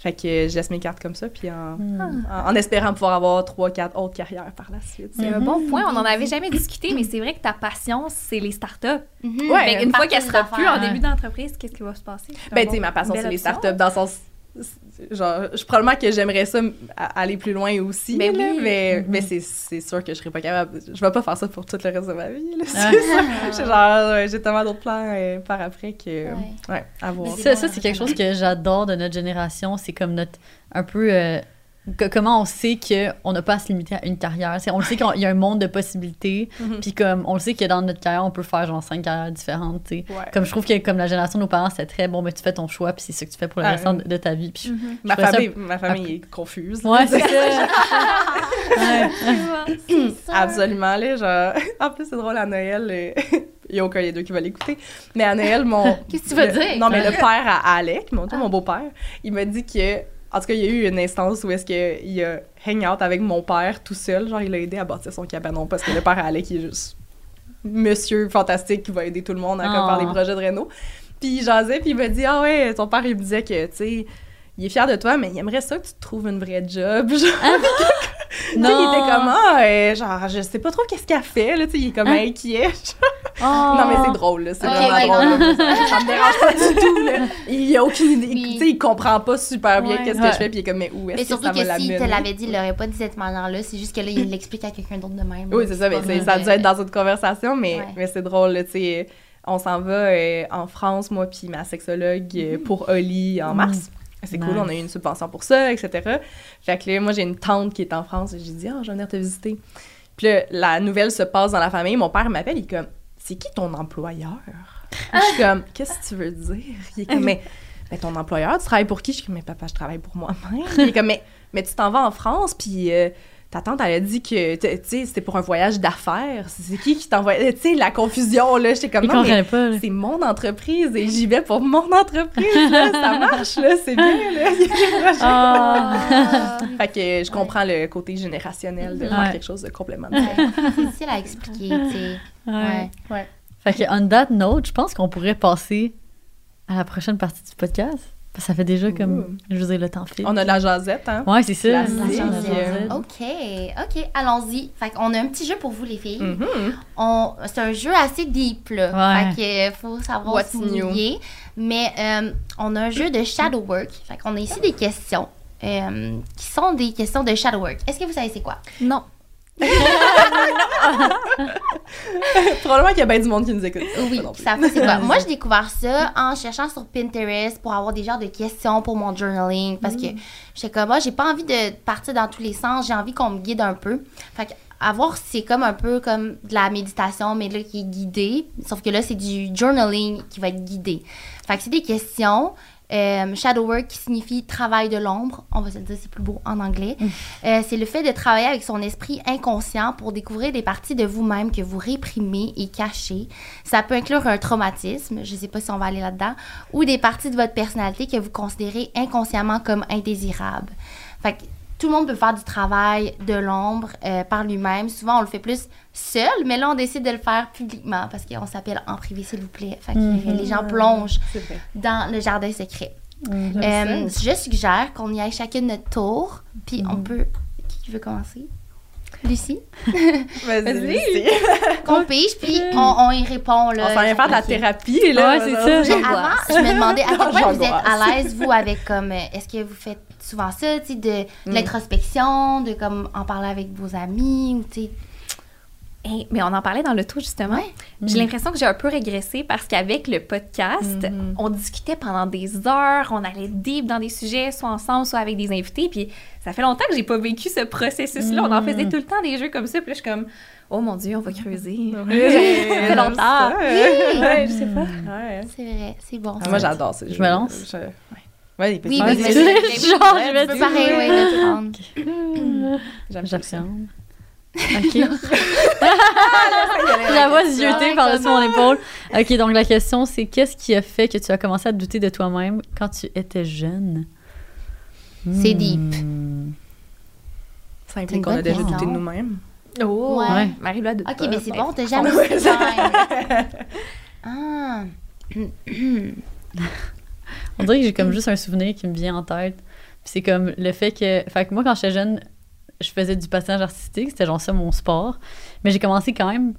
Fait que je laisse mes cartes comme ça, puis en, en, en espérant pouvoir avoir trois, quatre autres carrières par la suite. C'est un bon point. On n'en avait jamais discuté, mais c'est vrai que ta passion, c'est les startups. Mhm. Ouais, qu'une fois qu'elle sera plus en début d'entreprise, qu'est-ce qui va se passer? Ben, bon- tu sais, ma passion, c'est les startups dans le sens. Genre, je, probablement que j'aimerais ça aller plus loin aussi, Ben là, oui. mais, mais c'est, c'est sûr que je serais pas capable. Je vais pas faire ça pour tout le reste de ma vie, là, c'est. J'ai genre, ouais, j'ai tellement d'autres plans euh, par après que, Ouais. ouais, à voir. Mais Ça, ça c'est quelque chose que j'adore de notre génération. C'est comme notre. Un peu. euh, que- comment on sait qu'on n'a pas à se limiter à une carrière? C'est- on le sait qu'il y a un monde de possibilités. (laughs) Mhm. Puis comme on le sait que dans notre carrière, on peut faire genre cinq carrières différentes. Ouais. Comme je trouve que comme la génération de nos parents, c'était très bon, mais tu fais ton choix, puis c'est ce que tu fais pour le Ah, restant oui. de, de ta vie. Puis Mhm. Ma ça- famille, ma famille est confuse. Ouais, c'est ça. (laughs) Ouais. C'est ça. Absolument, là, genre... (laughs) En plus, c'est drôle, à Noël, euh, il n'y a aucun des deux qui va l'écouter, mais à Noël, mon... Qu'est-ce que tu veux le- dire? Non, mais le père à Alec, mon, mon beau-père, il m'a dit que... En tout cas, il y a eu une instance où est-ce qu'il a hang out avec mon père tout seul, genre il a aidé à bâtir son cabanon, parce que le père Alec, il est juste monsieur fantastique qui va aider tout le monde à Ah. faire des projets de réno. Puis il jasait, puis il m'a dit « Ah ouais, ton père, il me disait que, tu sais, il est fier de toi, mais il aimerait ça que tu te trouves une vraie job. (laughs) » Genre, Tu sais, il était comme, ah, euh, genre, je sais pas trop qu'est-ce qu'elle fait, là, tu sais, il est comme Hein? inquiet. (laughs) Oh. Non, mais c'est drôle, là, c'est vraiment ouais, drôle. là. Ça me dérange pas du tout, là. Il a aucune idée, Oui. tu sais, il comprend pas super bien Ouais. qu'est-ce que Ouais. je fais, puis il est comme, mais où est-ce Mais que surtout ça que va s'il te l'amener? l'avait dit, il l'aurait pas dit de cette manière-là. C'est juste que là, il l'explique à quelqu'un d'autre de même. Oui, c'est ça, mais ça a dû être dans une conversation, mais, Ouais. mais c'est drôle, là, tu sais. On s'en va euh, en France, moi, puis ma sexologue, euh, pour Oli en Mm. mars. C'est cool, on a eu une subvention pour ça, etc. Fait que là, moi, j'ai une tante qui est en France et j'ai dit, ah, je vais venir te visiter. Puis là, la nouvelle se passe dans la famille. Mon père m'appelle, il est comme, c'est qui ton employeur? Je suis comme, qu'est-ce que tu veux dire? Il est comme, mais ben, ton employeur, tu travailles pour qui? Je suis comme, mais papa, je travaille pour moi-même. Il est comme, mais, mais tu t'en vas en France, puis euh, ta tante, elle a dit que, tu sais, c'était pour un voyage d'affaires. C'est qui qui t'envoie? Tu sais, la confusion, là, j'étais comme, Ils non, mais pas. là. c'est mon entreprise et j'y vais pour mon entreprise, là, ça marche, là, c'est bien, là. (laughs) Ah. Fait que je comprends le côté générationnel de Ouais. faire quelque chose de différent. c'est difficile à expliquer, tu sais. Ouais. Ouais. Fait que, on that note, je pense qu'on pourrait passer à la prochaine partie du podcast. Ça fait déjà comme, je veux dire, le temps file. On a de la jasette, hein? Ouais, c'est ça. La La jaser. OK, OK, allons-y. Fait qu'on a un petit jeu pour vous, les filles. Mhm. On- C'est un jeu assez deep, là. Ouais. Fait que euh, faut savoir What's. Mais euh, on a un jeu de shadow work. Fait qu'on a ici des questions euh, qui sont des questions de shadow work. Est-ce que vous savez c'est quoi? Non. (laughs) Probablement qu'il y a bien du monde qui nous écoute. Oui, ça c'est quoi. Moi, (laughs) j'ai découvert ça en cherchant sur Pinterest pour avoir des genres de questions pour mon journaling parce que j'étais comme, moi, j'ai pas envie de partir dans tous les sens, j'ai envie qu'on me guide un peu. Fait que, avoir, c'est comme un peu comme de la méditation, mais là, qui est guidée. Sauf que là, c'est du journaling qui va être guidé. Fait que c'est des questions. Euh, shadow work qui signifie travail de l'ombre, on va se le dire, c'est plus beau en anglais. Euh, c'est le fait de travailler avec son esprit inconscient pour découvrir des parties de vous-même que vous réprimez et cachez. Ça peut inclure un traumatisme, je sais pas si on va aller là-dedans, ou des parties de votre personnalité que vous considérez inconsciemment comme indésirables. Fait que tout le monde peut faire du travail de l'ombre euh, par lui-même. Souvent, on le fait plus seul, mais là, on décide de le faire publiquement parce qu'on s'appelle en privé, s'il vous plaît. Fait que euh, les gens plongent dans le jardin secret. Mhm. Euh, je suggère qu'on y aille chacune notre tour, puis on peut. Qui veut commencer? Lucie? (laughs) Vas-y. Vas-y. Lucie. Qu'on pige, puis on, on y répond. Là, On s'en vient faire de la thérapie, là. Ouais, c'est ça. Avant, je me demandais à quel point vous êtes à l'aise, vous, avec comme. euh, Est-ce que vous faites souvent ça, tu sais, de, de l'introspection, de comme en parler avec vos amis, ou tu sais. Hey, mais on en parlait dans le tout justement. Ouais. J'ai l'impression que j'ai un peu régressé parce qu'avec le podcast, Mhm. on discutait pendant des heures, on allait deep dans des sujets, soit ensemble, soit avec des invités. Puis ça fait longtemps que j'ai pas vécu ce processus-là. On en faisait tout le temps des jeux comme ça. Puis là, je suis comme, oh mon Dieu, on va creuser. (laughs) ça fait longtemps. Oui. Ouais, je sais pas. Ouais. C'est vrai, c'est bon. Ah, Moi, j'adore ça. Je me lance? Je... Ouais. Ouais, Oui, vas-y. vas-y. (laughs) Genre, je vais pareil, prendre. (laughs) J'aime ça. OK. La voix zioter par-dessus mon épaule. OK, donc la question, c'est qu'est-ce qui a fait que tu as commencé à douter de toi-même quand tu étais jeune? C'est deep. Hmm. Ça C'est implique qu'on a déjà douté de nous-mêmes. Oh, Ouais. Ouais. Marie-Loi de Ok, mais c'est bon, t'as jamais ça- (laughs) Ah. (clears throat) On dirait que j'ai comme juste un souvenir qui me vient en tête. Puis c'est comme le fait que. Fait que moi, quand j'étais jeune, je faisais du patinage artistique. C'était genre ça mon sport. Mais j'ai commencé quand même.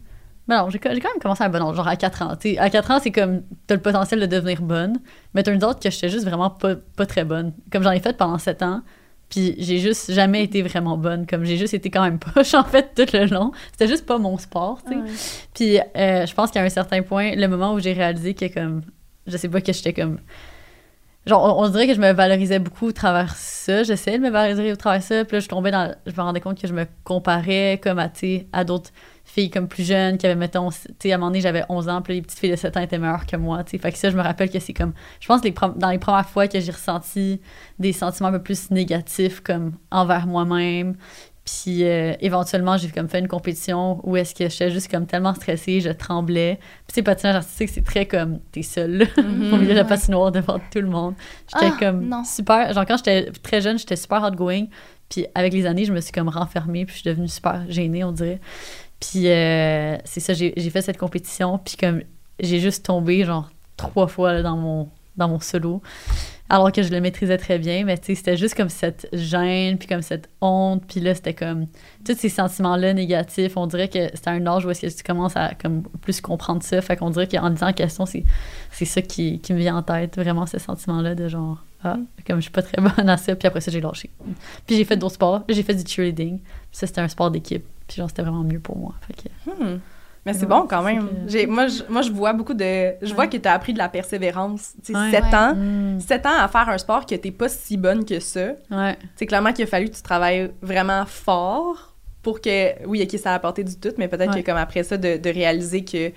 Ben non, j'ai quand même commencé à un bon âge, genre à 4 ans. T'sais, à 4 ans, c'est comme. T'as le potentiel de devenir bonne. Mais turns out que j'étais juste vraiment pas, pas très bonne. Comme j'en ai fait pendant 7 ans. Puis j'ai juste jamais été vraiment bonne. Comme j'ai juste été quand même (laughs) poche, en fait, tout le long. C'était juste pas mon sport, tu sais. Puis euh, je pense qu'à un certain point, le moment où j'ai réalisé que comme je sais pas que j'étais comme genre on, on dirait que je me valorisais beaucoup au travers ça, j'essayais de me valoriser au travers ça, puis là je tombais dans je me rendais compte que je me comparais comme à à d'autres filles comme plus jeunes qui avaient mettons tu sais à un moment donné j'avais 11 ans, puis les petites filles de 7 ans étaient meilleures que moi, tu sais. Fait que ça je me rappelle que c'est comme je pense que les dans les premières fois que j'ai ressenti des sentiments un peu plus négatifs comme envers moi-même puis euh, éventuellement, j'ai comme fait une compétition où est-ce que j'étais juste comme tellement stressée, je tremblais. Puis sais, patinage artistique, c'est très comme, t'es seule au milieu de la patinoire devant tout le monde. J'étais Ah, comme non. super, genre quand j'étais très jeune, j'étais super outgoing. Puis avec les années, je me suis comme renfermée, puis je suis devenue super gênée, on dirait. Puis euh, c'est ça, j'ai j'ai fait cette compétition, puis comme j'ai juste tombé genre trois fois là, dans mon dans mon solo alors que je le maîtrisais très bien mais tu sais c'était juste comme cette gêne puis comme cette honte puis là c'était comme tous ces sentiments là négatifs on dirait que c'était un âge où est-ce que tu commences à comme plus comprendre ça fait qu'on dirait qu'en disant la question c'est c'est ça qui, qui me vient en tête vraiment ce sentiment là de genre ah comme je suis pas très (laughs) bonne à ça puis après ça j'ai lâché puis j'ai fait d'autres sports j'ai fait du cheerleading puis ça c'était un sport d'équipe puis genre c'était vraiment mieux pour moi Hmm. Mais c'est Ouais, bon quand même. que- J'ai- Moi, je, moi, je vois beaucoup de. Je vois que tu as appris de la persévérance. Tu sais, Ouais. 7 Ouais. ans. Mm. 7 ans à faire un sport que t'es pas si bonne que ça. ouais C'est clairement qu'il a fallu que tu travailles vraiment fort pour que. Oui, ok, ça a apporté du tout, mais peut-être Ouais. que comme après ça, de, de réaliser que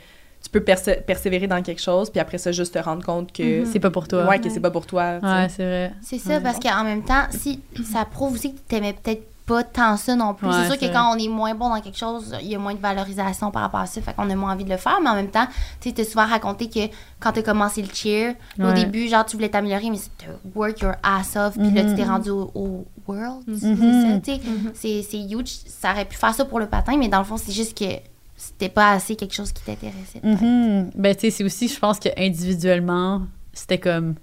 tu peux persévérer dans quelque chose, puis après ça, juste te rendre compte que, C'est pas pour toi. ouais, que c'est pas pour toi. tu. Ouais, c'est vrai. C'est ça, Ouais. parce qu'en même temps, si ça prouve aussi que tu t'aimais peut-être pas tant ça non plus. Ouais, c'est sûr que quand on est moins bon dans quelque chose, il y a moins de valorisation par rapport à ça, fait qu'on a moins envie de le faire, mais en même temps, tu sais, t'as souvent raconté que quand t'as commencé le cheer, au début, genre, tu voulais t'améliorer, mais c'était work your ass off, puis là, tu t'es Mhm. rendu au, au world, c'est ça, tu sais. C'est- C'est huge, ça aurait pu faire ça pour le patin, mais dans le fond, c'est juste que c'était pas assez quelque chose qui t'intéressait. Ben, tu sais, c'est aussi, je pense que individuellement, c'était comme.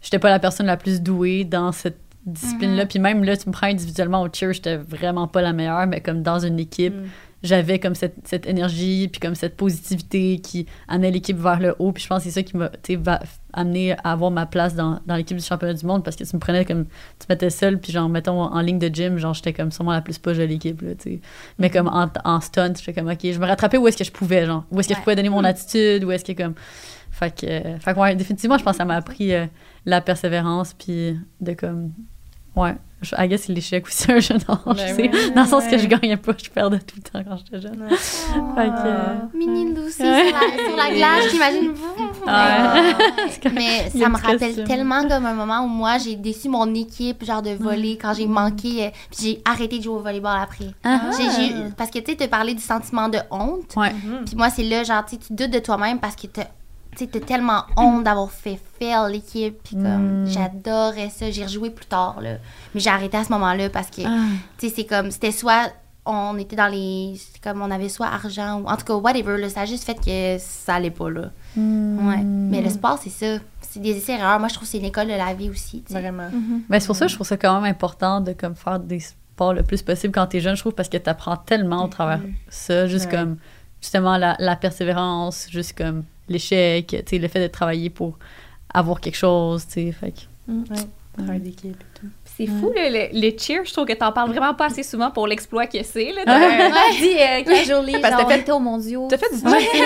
J'étais pas la personne la plus douée dans cette discipline-là. Mhm. Puis même là, tu me prends individuellement au cheer, j'étais vraiment pas la meilleure, mais comme dans une équipe, Mm. j'avais comme cette, cette énergie, puis comme cette positivité qui amenait l'équipe vers le haut. Puis je pense que c'est ça qui m'a amené à avoir ma place dans, dans l'équipe du championnat du monde parce que tu me prenais comme. Tu m'étais seule, puis genre, mettons, en ligne de gym, genre, j'étais comme sûrement la plus poche de l'équipe, là, tu sais. Mais comme en, en stunt, j'étais comme, OK, je me rattrapais où est-ce que je pouvais, genre. Où est-ce que je pouvais donner mon attitude, où est-ce que comme. Fait que, euh, fait que ouais, définitivement, je pense que ça m'a appris euh, la persévérance, puis de comme. Ouais. Je, I guess l'échec aussi, un jeune âge, Ben tu sais. ouais. Dans le sens que je gagnais pas, je perdais tout le temps quand j'étais jeune. (laughs) Fait que, euh, Mini Lucy Ouais. sur, la, sur la glace, j'imagine. (laughs) Ouais. Mais ça me rappelle tellement comme un moment où moi, j'ai déçu mon équipe, genre de volley, quand j'ai manqué, euh, puis j'ai arrêté de jouer au volleyball après. Ah. Parce que tu sais, te parler du sentiment de honte. Ouais. Puis moi, c'est là, genre, tu doutes de toi-même parce que t'as tu sais, t'as tellement honte d'avoir fait fail l'équipe. Puis comme, Mm. j'adorais ça. J'ai rejoué plus tard, là. Mais j'ai arrêté à ce moment-là parce que, Ah. tu sais, c'est comme, c'était soit on était dans les. C'était comme on avait soit argent ou. En tout cas, whatever, là. Ça a juste fait que ça allait pas, là. Mm. Ouais. Mais le sport, c'est ça. C'est des essais-erreurs. Moi, je trouve que c'est une école de la vie aussi. tu sais. Vraiment. Ben, c'est pour ça que je trouve ça quand même important de comme, faire des sports le plus possible quand t'es jeune, je trouve, parce que t'apprends tellement au travers ça, juste Ouais. comme, justement, la, la persévérance, juste comme l'échec, tu sais, le fait de travailler pour avoir quelque chose, tu sais, fait que... Travail d'équipe et tout. C'est fou, le, le, le cheer. Je trouve que t'en parles vraiment pas assez souvent pour l'exploit que c'est. Là, Ouais. dit euh, casually, Parce que genre, t'as on fait- était mondiaux. T'as fait du Ouais, cheer?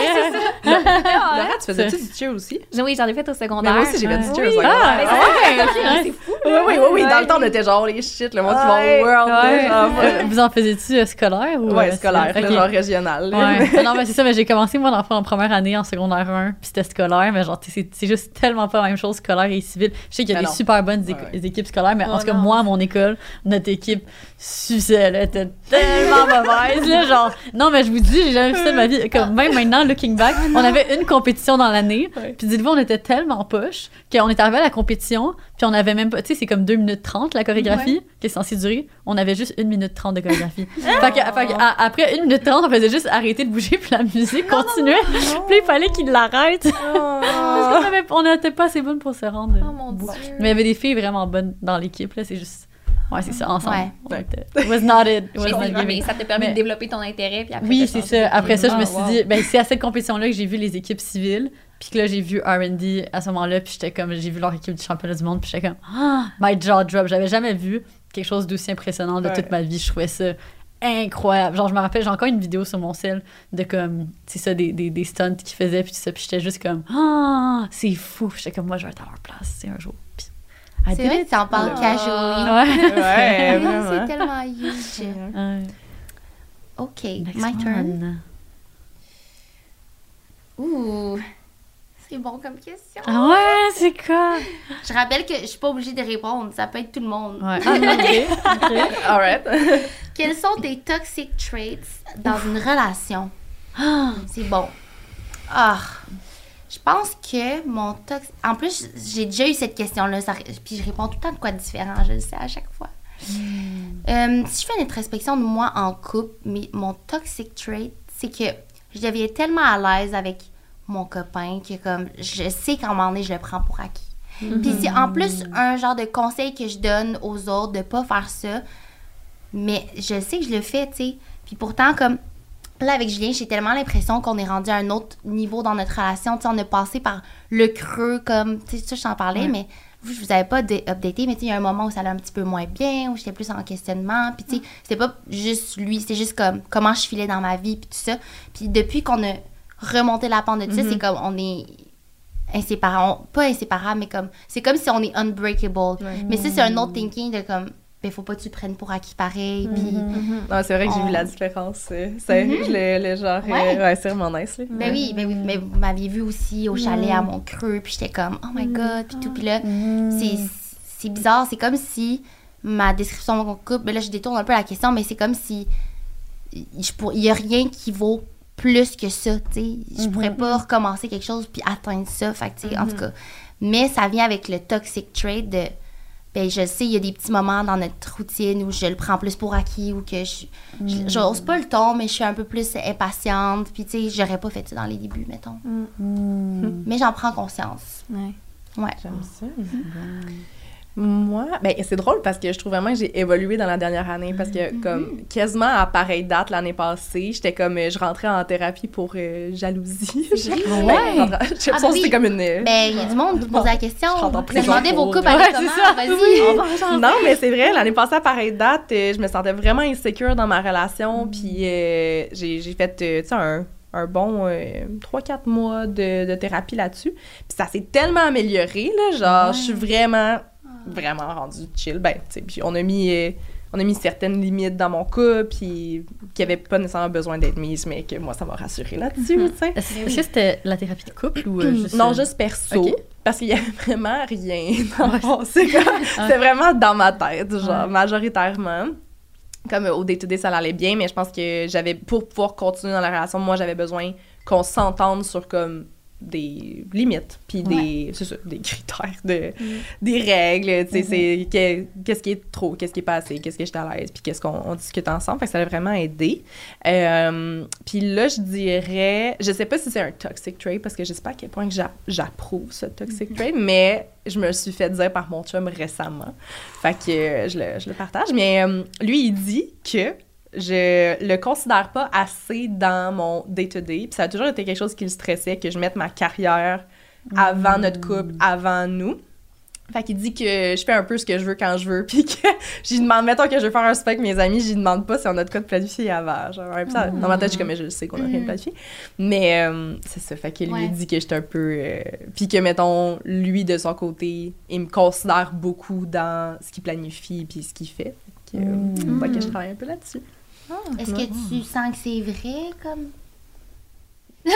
c'est. (laughs) Laura, tu faisais-tu du cheer aussi? Oui, j'en ai fait au Mais secondaire. moi aussi, j'ai fait du cheer au secondaire. Mais Ah c'est- ouais, c'est fou. Oui, oui, oui, oui. Dans le temps, on était genre les shit, le monde qui va Ouais. au world. là, Ouais. genre, Vous en faisiez-tu euh, scolaire ou... Ouais, euh, scolaire, là, genre régional. là. Ouais. (laughs) Ah non, mais c'est ça, mais j'ai commencé, moi, dans, en première année, en secondaire 1, puis c'était scolaire, mais genre, c'est c'est juste tellement pas la même chose, scolaire et civil. Je sais qu'il y a des super bonnes équipes scolaires, mais en tout cas. Moi, mon école, notre équipe suçait, là, était tellement mauvaise, là, genre. Non, mais je vous dis, j'ai jamais vu ça de ma vie. Comme, même maintenant, looking back, on avait une compétition dans l'année, Ouais. puis dites-vous, on était tellement poche qu'on est arrivé à la compétition, puis on avait même pas, tu sais, c'est comme 2 minutes 30 la chorégraphie, qui est censée durer. On avait juste 1 minute 30 de chorégraphie. (laughs) fait que, fait que, à- après 1 minute 30, on faisait juste arrêter de bouger, (laughs) puis la musique continuait. Puis là, il fallait qu'il l'arrête. (laughs) Parce qu'on n'était pas assez bonnes pour se rendre. Oh mon dieu. Mais il y avait des filles vraiment bonnes dans l'équipe, là, c'est juste. Ouais, c'est ça, ensemble. Ouais. It was not it. (laughs) It was Mais not mais ça te permet Mais- de développer ton intérêt. Puis après, Oui, c'est ça. Après ça, je me Ah, suis wow. dit, ben, c'est à cette compétition-là que j'ai vu les équipes civiles. Puis que là, j'ai vu R&D à ce moment-là. Puis j'étais comme, j'ai vu leur équipe du championnat du monde. Puis j'étais comme, ah, my jaw drop. J'avais jamais vu quelque chose d'aussi impressionnant de Ouais. toute ma vie. Je trouvais ça incroyable. Genre, je me rappelle, j'ai encore une vidéo sur mon sel de comme, c'est ça, des, des, des stunts qu'ils faisaient. Puis tout ça. Puis j'étais juste comme, ah, c'est fou. J'étais comme, moi, je vais être à leur place, c'est un jour. I C'est did vrai it. que tu en parles Ah. casually. Ouais. (laughs) Ouais, c'est tellement huge. Ouais. OK, Next my turn. one. Ouh, c'est bon comme question. Ah ouais, c'est quoi? Je rappelle que je suis pas obligée de répondre, ça peut être tout le monde. Ouais. (laughs) ok. ok. Alright. (laughs) Quels sont tes toxic traits dans une relation? C'est bon. Ah, je pense que mon toxic... En plus, j'ai déjà eu cette question-là, ça- puis je réponds tout le temps de quoi de différent, je le sais à chaque fois. Euh, si je fais une introspection de moi en couple, mais mon toxic trait, c'est que je deviens tellement à l'aise avec mon copain que comme je sais qu'à un moment donné, je le prends pour acquis. Puis c'est en plus un genre de conseil que je donne aux autres de pas faire ça, mais je sais que je le fais, tu sais. Puis pourtant, comme là, avec Julien, j'ai tellement l'impression qu'on est rendu à un autre niveau dans notre relation. Tu sais, on a passé par le creux, comme, tu sais, ça, je t'en parlais, mais vous, je vous avais pas updaté, mais tu sais, il y a un moment où ça allait un petit peu moins bien, où j'étais plus en questionnement. Puis tu sais, c'était pas juste lui, c'est juste comme comment je filais dans ma vie, puis tout ça. Puis depuis qu'on a remonté la pente de tout ça, c'est comme on est inséparables. Pas inséparables, mais comme, c'est comme si on est unbreakable. Mais ça, c'est un autre thinking de comme, ben, faut pas que tu le prennes pour acquis pareil. Puis, Mhm. Non, c'est vrai que j'ai On- vu la différence. euh, C'est Mhm. le, le genre. euh, Ouais. C'est vraiment nice. Là. ben oui, ben oui, mais vous m'aviez vu aussi au chalet à mon creux, puis j'étais comme, oh my god, puis tout. Puis là, c'est c'est bizarre, c'est comme si ma description de mon couple, ben là, je détourne un peu la question, mais c'est comme si je pour- il y a rien qui vaut plus que ça, tu sais. Je pourrais pas recommencer quelque chose puis atteindre ça, fait que, tu sais, en tout cas. Mais ça vient avec le toxic trait de, ben, je sais, il y a des petits moments dans notre routine où je le prends plus pour acquis ou que je, je- j'ose pas le ton, mais je suis un peu plus impatiente, puis tu sais, j'aurais pas fait ça dans les débuts, mettons. Mhm. Mais j'en prends conscience. Ouais. Ouais. J'aime ça. Moi, ben c'est drôle parce que je trouve vraiment que j'ai évolué dans la dernière année parce que comme quasiment à pareille date l'année passée, j'étais comme euh, je rentrais en thérapie pour euh, jalousie. (laughs) Ouais. Ben, je rentrais- J'ai l'impression Ah, que ben c'était oui. comme une euh, Ben, il y a du monde qui pose la question. Je Vous demandez vos couples Ouais, avec ça. vas-y. non, mais c'est vrai, l'année passée à pareille date, euh, je me sentais vraiment insécure dans ma relation, Mm. puis euh, j'ai fait, euh, tu sais, un, un bon 3-4 mois de, de thérapie là-dessus. Puis ça s'est tellement amélioré, là, genre, je suis vraiment, vraiment rendue chill. Ben, tu sais, puis on a mis... euh, on a mis certaines limites dans mon cas, puis qui n'avaient pas nécessairement besoin d'être mises, mais que moi, ça m'a rassurée là-dessus, tu sais. Est-ce que c'était la thérapie de couple ou euh, juste... non, euh, juste perso. Parce qu'il y avait (laughs) vraiment rien dans mon- C'est comme- (laughs) c'est vraiment dans ma tête, genre, Ouais. majoritairement. Comme euh, au day-to-day, ça allait bien, mais je pense que j'avais, pour pouvoir continuer dans la relation, moi, j'avais besoin qu'on s'entende sur, comme, des limites, puis des, c'est ça, des critères, de, des règles, tu sais, c'est que- qu'est-ce qui est trop, qu'est-ce qui est pas assez, qu'est-ce que je suis à l'aise, puis qu'est-ce qu'on on discute ensemble, fait que ça a vraiment aidé. Euh, puis là, je dirais, je sais pas si c'est un toxic trait, parce que je sais pas à quel point que j'a- j'approuve ce toxic trait, mais je me suis fait dire par mon chum récemment, fait que euh, je le, je le partage, mais euh, lui, il dit que je le considère pas assez dans mon day-to-day. Puis ça a toujours été quelque chose qui le stressait, que je mette ma carrière avant notre couple, avant nous. Fait qu'il dit que je fais un peu ce que je veux quand je veux, (laughs) puis que j'y demande, mettons que je veux faire un spec avec mes amis, j'y demande pas si on a de quoi de planifié avant. Genre, ouais, ça, dans ma tête, je suis comme, mais je le sais qu'on a rien de planifié. Mais euh, c'est ça, fait qu'il Ouais. lui dit que j'étais un peu... euh, puis que, mettons, lui, de son côté, il me considère beaucoup dans ce qu'il planifie puis ce qu'il fait. Fait que, euh, fait que je travaille un peu là-dessus. Est-ce que tu sens que c'est vrai, comme... (laughs)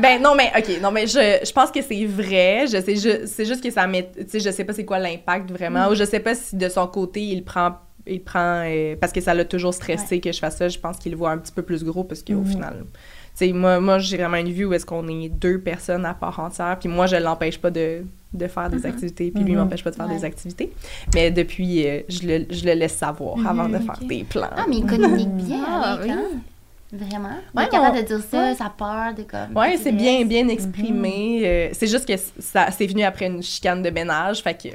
Ben non, mais OK, non, mais je, je pense que c'est vrai. Je sais ju- c'est juste que ça met. Tu sais, je sais pas c'est quoi l'impact vraiment. Ou je sais pas si de son côté, il prend. Il prend. euh, parce que ça l'a toujours stressé que je fasse ça. Je pense qu'il le voit un petit peu plus gros parce qu'au final. Sais, moi, moi j'ai vraiment une vue où est-ce qu'on est deux personnes à part entière. Puis moi, je l'empêche pas de, de faire des activités. Puis lui, il Mhm. m'empêche pas de faire Ouais. des activités. Mais depuis, euh, je, le, je le laisse savoir avant de faire des plans. Ah, mais il communique bien Ah, avec, oui. hein? Vraiment? Il Ouais, est capable on- de dire ça, sa peur, de comme... Ouais, de c'est bien, bien exprimé. Euh, c'est juste que ça, c'est venu après une chicane de ménage, fait que.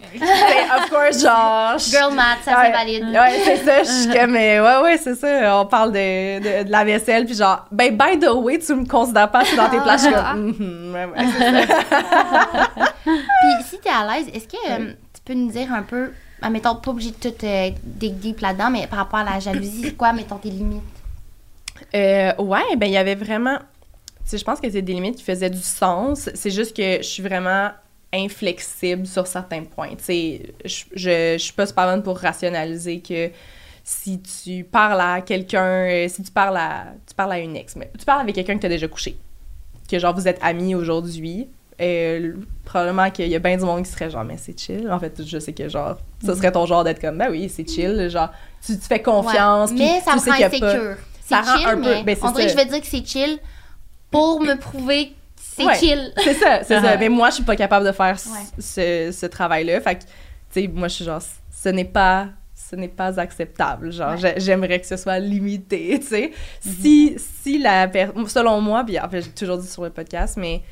Of course, genre. Girl math, ça ouais, c'est valide. Ouais, c'est ça. Je suis comme, mais ouais, ouais, c'est ça. On parle de, de, de la vaisselle, puis genre, ben, by the way, tu me considères pas dans tes places. Je suis comme, Mhm, ouais, ouais, c'est ça. (laughs) Puis si t'es à l'aise, est-ce que euh, tu peux nous dire un peu, admettons, pas obligé de tout euh, deep là-dedans, mais par rapport à la jalousie, c'est quoi, mettons, tes limites? Euh, ouais, ben, il y avait vraiment. Tu sais, je pense que c'est des limites qui faisaient du sens. C'est juste que je suis vraiment inflexible sur certains points. Tu sais, je, je, je suis pas super bonne pour rationaliser que si tu parles à quelqu'un, euh, si tu parles à, tu parles à une ex, mais tu parles avec quelqu'un que tu as déjà couché, que genre vous êtes amis aujourd'hui, euh, probablement qu'il y a bien du monde qui serait genre, mais c'est chill. En fait, je sais que genre, ça serait ton genre d'être comme, ben oui, c'est chill. Genre, tu te fais confiance. Ouais. Mais ça tu me sais rend insécure. C'est Ça rend chill, un peu- ben, on dirait que je vais dire que c'est chill pour me prouver que c'est Ouais. chill. C'est ça, c'est ça. Ah. Mais moi, je suis pas capable de faire ce- Ouais. ce, ce travail-là. Fait que, tu sais, moi, je suis genre, ce n'est pas, ce n'est pas acceptable. Genre, Ouais. j'aimerais que ce soit limité, tu sais. Si, si la personne, selon moi, puis en fait, j'ai toujours dit sur le podcast, mais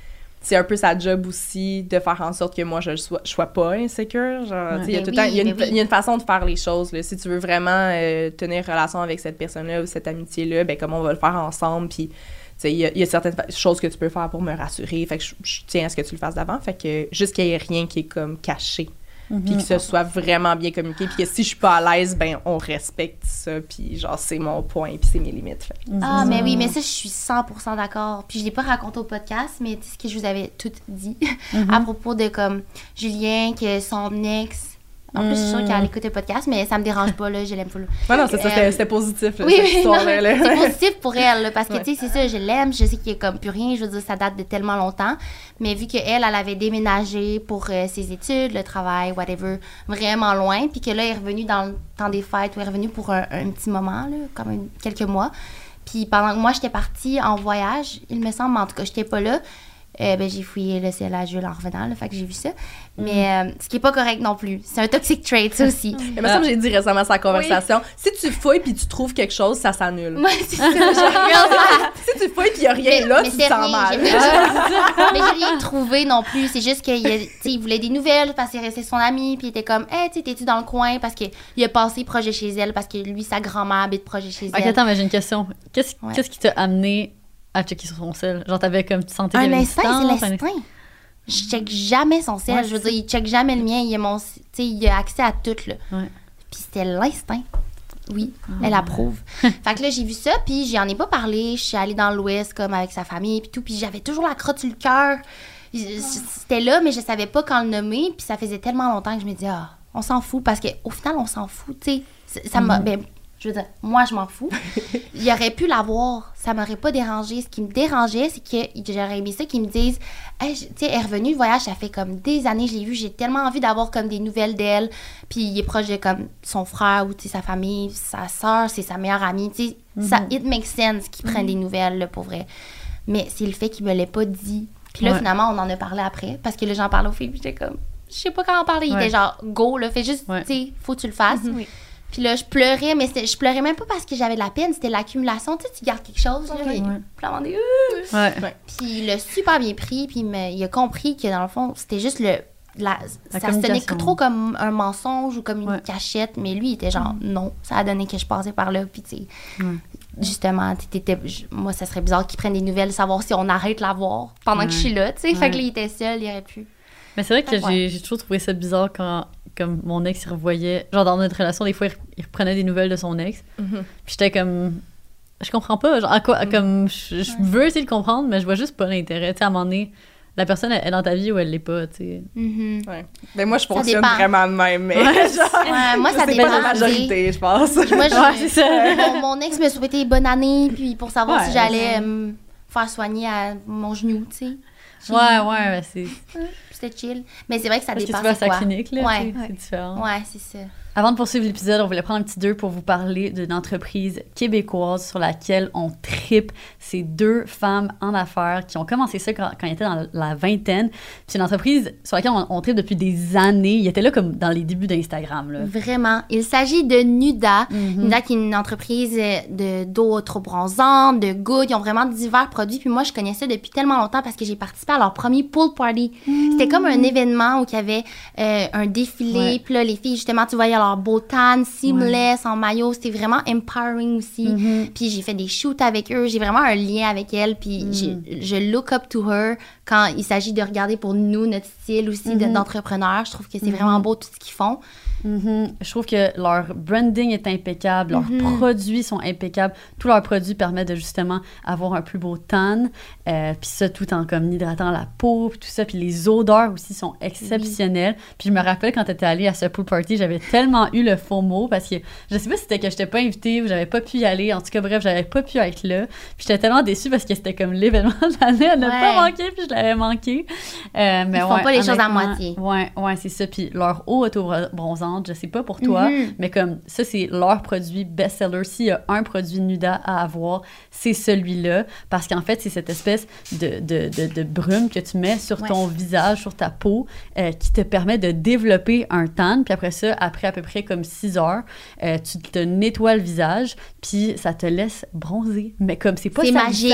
c'est un peu sa job aussi de faire en sorte que moi, je ne sois, je sois pas insécure. Genre, il y a Ben tout le temps, il y a oui, une, ben oui. y a une façon de faire les choses, là. Si tu veux vraiment euh, tenir relation avec cette personne-là ou cette amitié-là, ben, comment on va le faire ensemble, puis... tu sais, Il y, a- il y a certaines choses que tu peux faire pour me rassurer. Fait que je, je tiens à ce que tu le fasses d'avant. Fait que juste qu'il n'y ait rien qui est comme caché. Puis que ce soit vraiment bien communiqué. Puis que si je suis pas à l'aise, ben on respecte ça. Puis genre, c'est mon point. Puis c'est mes limites. Fait que- Ah, mais oui, mais ça, je suis 100% d'accord. Puis je l'ai pas raconté au podcast, mais c'est ce que je vous avais tout dit (laughs) à propos de comme Julien, que son ex En plus, je suis sûre qu'elle écoute le podcast, mais ça me dérange pas, là, je l'aime full. Ouais, non, c'est ça, Euh, c'était- c'était positif, là, Oui, cette histoire-là, c'est positif pour elle, là, parce que, Ouais. tu sais, c'est ça, je l'aime, je sais qu'il a comme plus rien, je veux dire, ça date de tellement longtemps, mais vu qu'elle, elle avait déménagé pour euh, ses études, le travail, whatever, vraiment loin, puis que là, elle est revenue dans le temps des fêtes, ou elle est revenue pour un, un petit moment, là, comme un- quelques mois, puis pendant que moi, j'étais partie en voyage, il me semble, en tout cas, j'étais pas là, euh, ben, j'ai fouillé le ciel à Jules en revenant, là, fait que j'ai vu ça. Mais euh, ce qui est pas correct non plus. C'est un toxic trait, ça aussi. Mais me semble que j'ai dit récemment sa conversation, si tu fouilles puis tu trouves quelque chose, ça s'annule. Moi, c'est ça. (laughs) Girl, si tu fouilles puis y a rien là, tu te c'est sens rien, mal. j'ai rien- (laughs) mais j'ai rien trouvé non plus. C'est juste qu'il il voulait des nouvelles parce qu'il restait son ami. Puis il était comme, hey, tu t'es-tu dans le coin? Parce qu'il a passé projet chez elle. Parce que lui, sa grand-mère habite projet chez Ok, elle. attends, mais j'ai une question. Qu'est-ce Ouais. qu'est-ce qui t'a amené à checker sur son sel? Genre, t'avais comme, tu sentais Un instinct, c'est l'instinct. Je check jamais son. Ouais, je veux dire, il check jamais le mien. Il a, mon, il a accès à tout, là. Ouais. Puis c'était l'instinct. Oui, Ah. elle approuve. (laughs) fait que là, j'ai vu ça, puis j'en ai pas parlé. Je suis allée dans l'Ouest, comme avec sa famille, puis tout. Puis j'avais toujours la crotte sur le cœur. Je- C'était là, mais je savais pas quand le nommer. Puis ça faisait tellement longtemps que je me disais, ah, on s'en fout. Parce qu'au final, on s'en fout, tu sais. Ça- m'a. ben, je veux dire, moi, je m'en fous. (laughs) Il aurait pu l'avoir. Ça m'aurait pas dérangé. Ce qui me dérangeait, c'est que j'aurais aimé ça qu'ils me disent, Hey, tu sais, elle est revenue de voyage, ça fait comme des années, je l'ai vue, j'ai tellement envie d'avoir comme des nouvelles d'elle. Puis il est proche de comme son frère ou sa famille, sa soeur, c'est sa meilleure amie. Tu sais, ça, it makes sense qu'ils prennent des nouvelles, là, pour vrai. Mais c'est le fait qu'il me l'ait pas dit. Puis là, Ouais. finalement, on en a parlé après, parce que là, j'en parlais aux filles, j'étais comme, je sais pas comment en parler. Il était genre, go, là, fais juste, Ouais. tu sais, faut que tu le fasses. Oui. Puis là, je pleurais, mais je pleurais même pas parce que j'avais de la peine, c'était l'accumulation. Tu sais, tu gardes quelque chose, là, Ouais. puis là, on est, Ouais. puis il l'a super bien pris, puis il, me- il a compris que dans le fond, c'était juste le. La, La ça sonnait communication. trop comme un mensonge ou comme une Ouais. cachette, mais lui, il était genre non, ça a donné que je passais par là, puis tu sais. Justement, je- moi, ça serait bizarre qu'il prenne des nouvelles, savoir si on arrête de la voir pendant que je suis là, tu sais. Fait que là, il était seul, il aurait pu. Mais c'est vrai que j'ai toujours trouvé ça bizarre quand comme mon ex il revoyait genre dans notre relation des fois il, re- il reprenait des nouvelles de son ex Mhm. puis j'étais comme je comprends pas genre à quoi comme je, je veux essayer de comprendre mais je vois juste pas l'intérêt tu sais à un moment donné la personne elle est dans ta vie ou elle l'est pas tu sais Mhm. Ouais. Mais moi, je fonctionne vraiment de même, mais Ouais. genre, Ouais, moi, ça c'est dépend. pas la majorité, je pense. Moi, je- Ouais, c'est ça. mon, mon ex me souhaitait bonne année, puis pour savoir Ouais, si j'allais euh, me faire soigner à mon genou, tu sais. ouais ouais mais c'est C'était chill. Mais c'est vrai que ça parce que tu dépend. vas à c'est sa quoi. clinique là Ouais. c'est différent Ouais, c'est ça. Avant de poursuivre l'épisode, on voulait prendre un petit deux pour vous parler d'une entreprise québécoise sur laquelle on tripe. C'est deux femmes en affaires qui ont commencé ça quand, quand ils étaient dans la vingtaine. C'est une entreprise sur laquelle on, on tripe depuis des années. Ils étaient là comme dans les débuts d'Instagram. là. Vraiment. Il s'agit de Nuda. Mhm. Nuda qui est une entreprise de d'eau trop bronzante, de good. Ils ont vraiment divers produits. Puis moi, je connais ça depuis tellement longtemps parce que j'ai participé à leur premier pool party. C'était comme un événement où il y avait euh, un défilé. Puis là, les filles, justement, tu voyais leur beau tan, seamless, en maillot. C'était vraiment empowering aussi. Mhm. Puis j'ai fait des shoots avec eux. J'ai vraiment un lien avec elles. Puis Mm. je look up to her quand il s'agit de regarder pour nous, notre style aussi de- Mhm. d'entrepreneur. Je trouve que c'est vraiment beau tout ce qu'ils font. Mhm. Je trouve que leur branding est impeccable, leurs Mhm. produits sont impeccables. Tous leurs produits permettent de justement avoir un plus beau tan, euh, puis ça tout en comme hydratant la peau, puis tout ça. Puis les odeurs aussi sont exceptionnelles. Puis je me rappelle quand tu étais allée à ce pool party, j'avais tellement eu le faux mot parce que je sais pas si c'était que j'étais pas invitée ou j'avais pas pu y aller. En tout cas, bref, j'avais pas pu être là. Puis j'étais tellement déçue parce que c'était comme l'événement de l'année à ne Ouais. pas manquer, puis je l'avais manqué. Euh, mais Ils font ouais, pas les choses à moitié. Ouais, ouais, c'est ça. Puis leur eau auto-bronzante, je sais pas pour toi, Mhm. mais comme ça, c'est leur produit best-seller. S'il y a un produit Nuda à avoir, c'est celui-là. Parce qu'en fait, c'est cette espèce de, de, de, de brume que tu mets sur Ouais. ton visage, sur ta peau, euh, qui te permet de développer un tan. Puis après ça, après à peu près comme 6 heures, euh, tu te nettoies le visage, puis ça te laisse bronzer. Mais comme c'est pas C'est magique.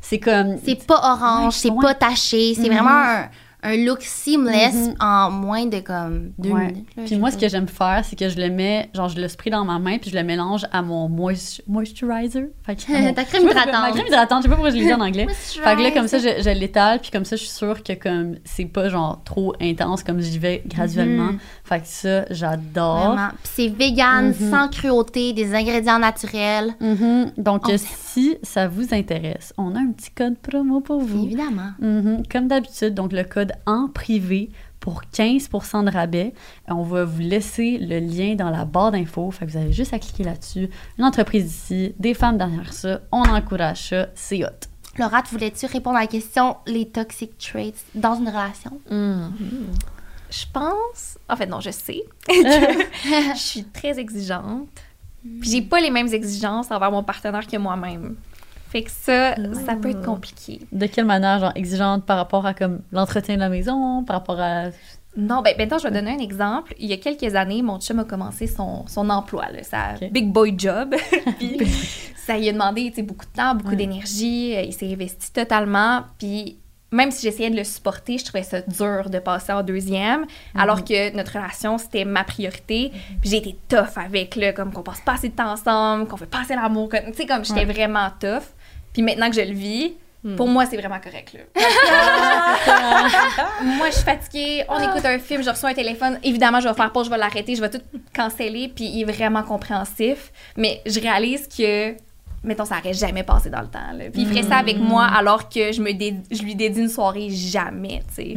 C'est comme... C'est pas orange, Ouais, c'est pas taché, c'est Mhm. vraiment un, un look seamless Mhm. en moins de comme deux Ouais. minutes. là, Puis moi, ce que j'aime faire, c'est que je le mets, genre, je le spray dans ma main, puis je le mélange à mon moist- moisturizer. Fait que- (laughs) mon- Ta (laughs) crème hydratante. Ma crème hydratante, je sais pas pourquoi je l'ai dit en anglais. Fait que là, comme ça, je, je l'étale, puis comme ça, je suis sûre que comme c'est pas genre trop intense, comme j'y vais graduellement. Mhm. Fait que ça, j'adore. Vraiment. Puis c'est vegan, Mhm. sans cruauté, des ingrédients naturels. Mhm. Donc, On si ça vous intéresse, on a un petit code promo pour vous. Évidemment. Mhm. Comme d'habitude, donc le code en privé pour 15 de rabais. On va vous laisser le lien dans la barre d'infos. Vous avez juste à cliquer là-dessus. Une entreprise ici, des femmes derrière ça. On encourage ça. C'est hot. Laura, tu voulais-tu répondre à la question les toxic traits dans une relation? Je pense. En fait, non, je sais. que (laughs) (laughs) je suis très exigeante. Puis j'ai pas les mêmes exigences envers mon partenaire que moi-même. Fait que ça, ça peut être compliqué. De quelle manière, genre, exigeante par rapport à comme l'entretien de la maison, par rapport à. Non, ben maintenant, je vais donner un exemple. Il y a quelques années, mon chum a commencé son, son emploi, là, sa big boy job. (laughs) puis ça lui a demandé beaucoup de temps, beaucoup d'énergie. Euh, Il s'est investi totalement. Puis même si j'essayais de le supporter, je trouvais ça dur de passer en deuxième. Alors que notre relation, c'était ma priorité. Puis j'ai été tough avec, là, comme qu'on passe pas assez de temps ensemble, qu'on fait pas assez l'amour. Tu sais, comme j'étais vraiment tough. Puis maintenant que je le vis, pour moi, c'est vraiment correct. Là. (laughs) moi, je suis fatiguée, on écoute un film, je reçois un téléphone. Évidemment, je vais faire pause, je vais l'arrêter, je vais tout canceller, puis il est vraiment compréhensif. Mais je réalise que, mettons, ça n'aurait jamais passé dans le temps. là. Puis il ferait ça avec moi alors que je, me dé- je lui dédie une soirée jamais, tu sais.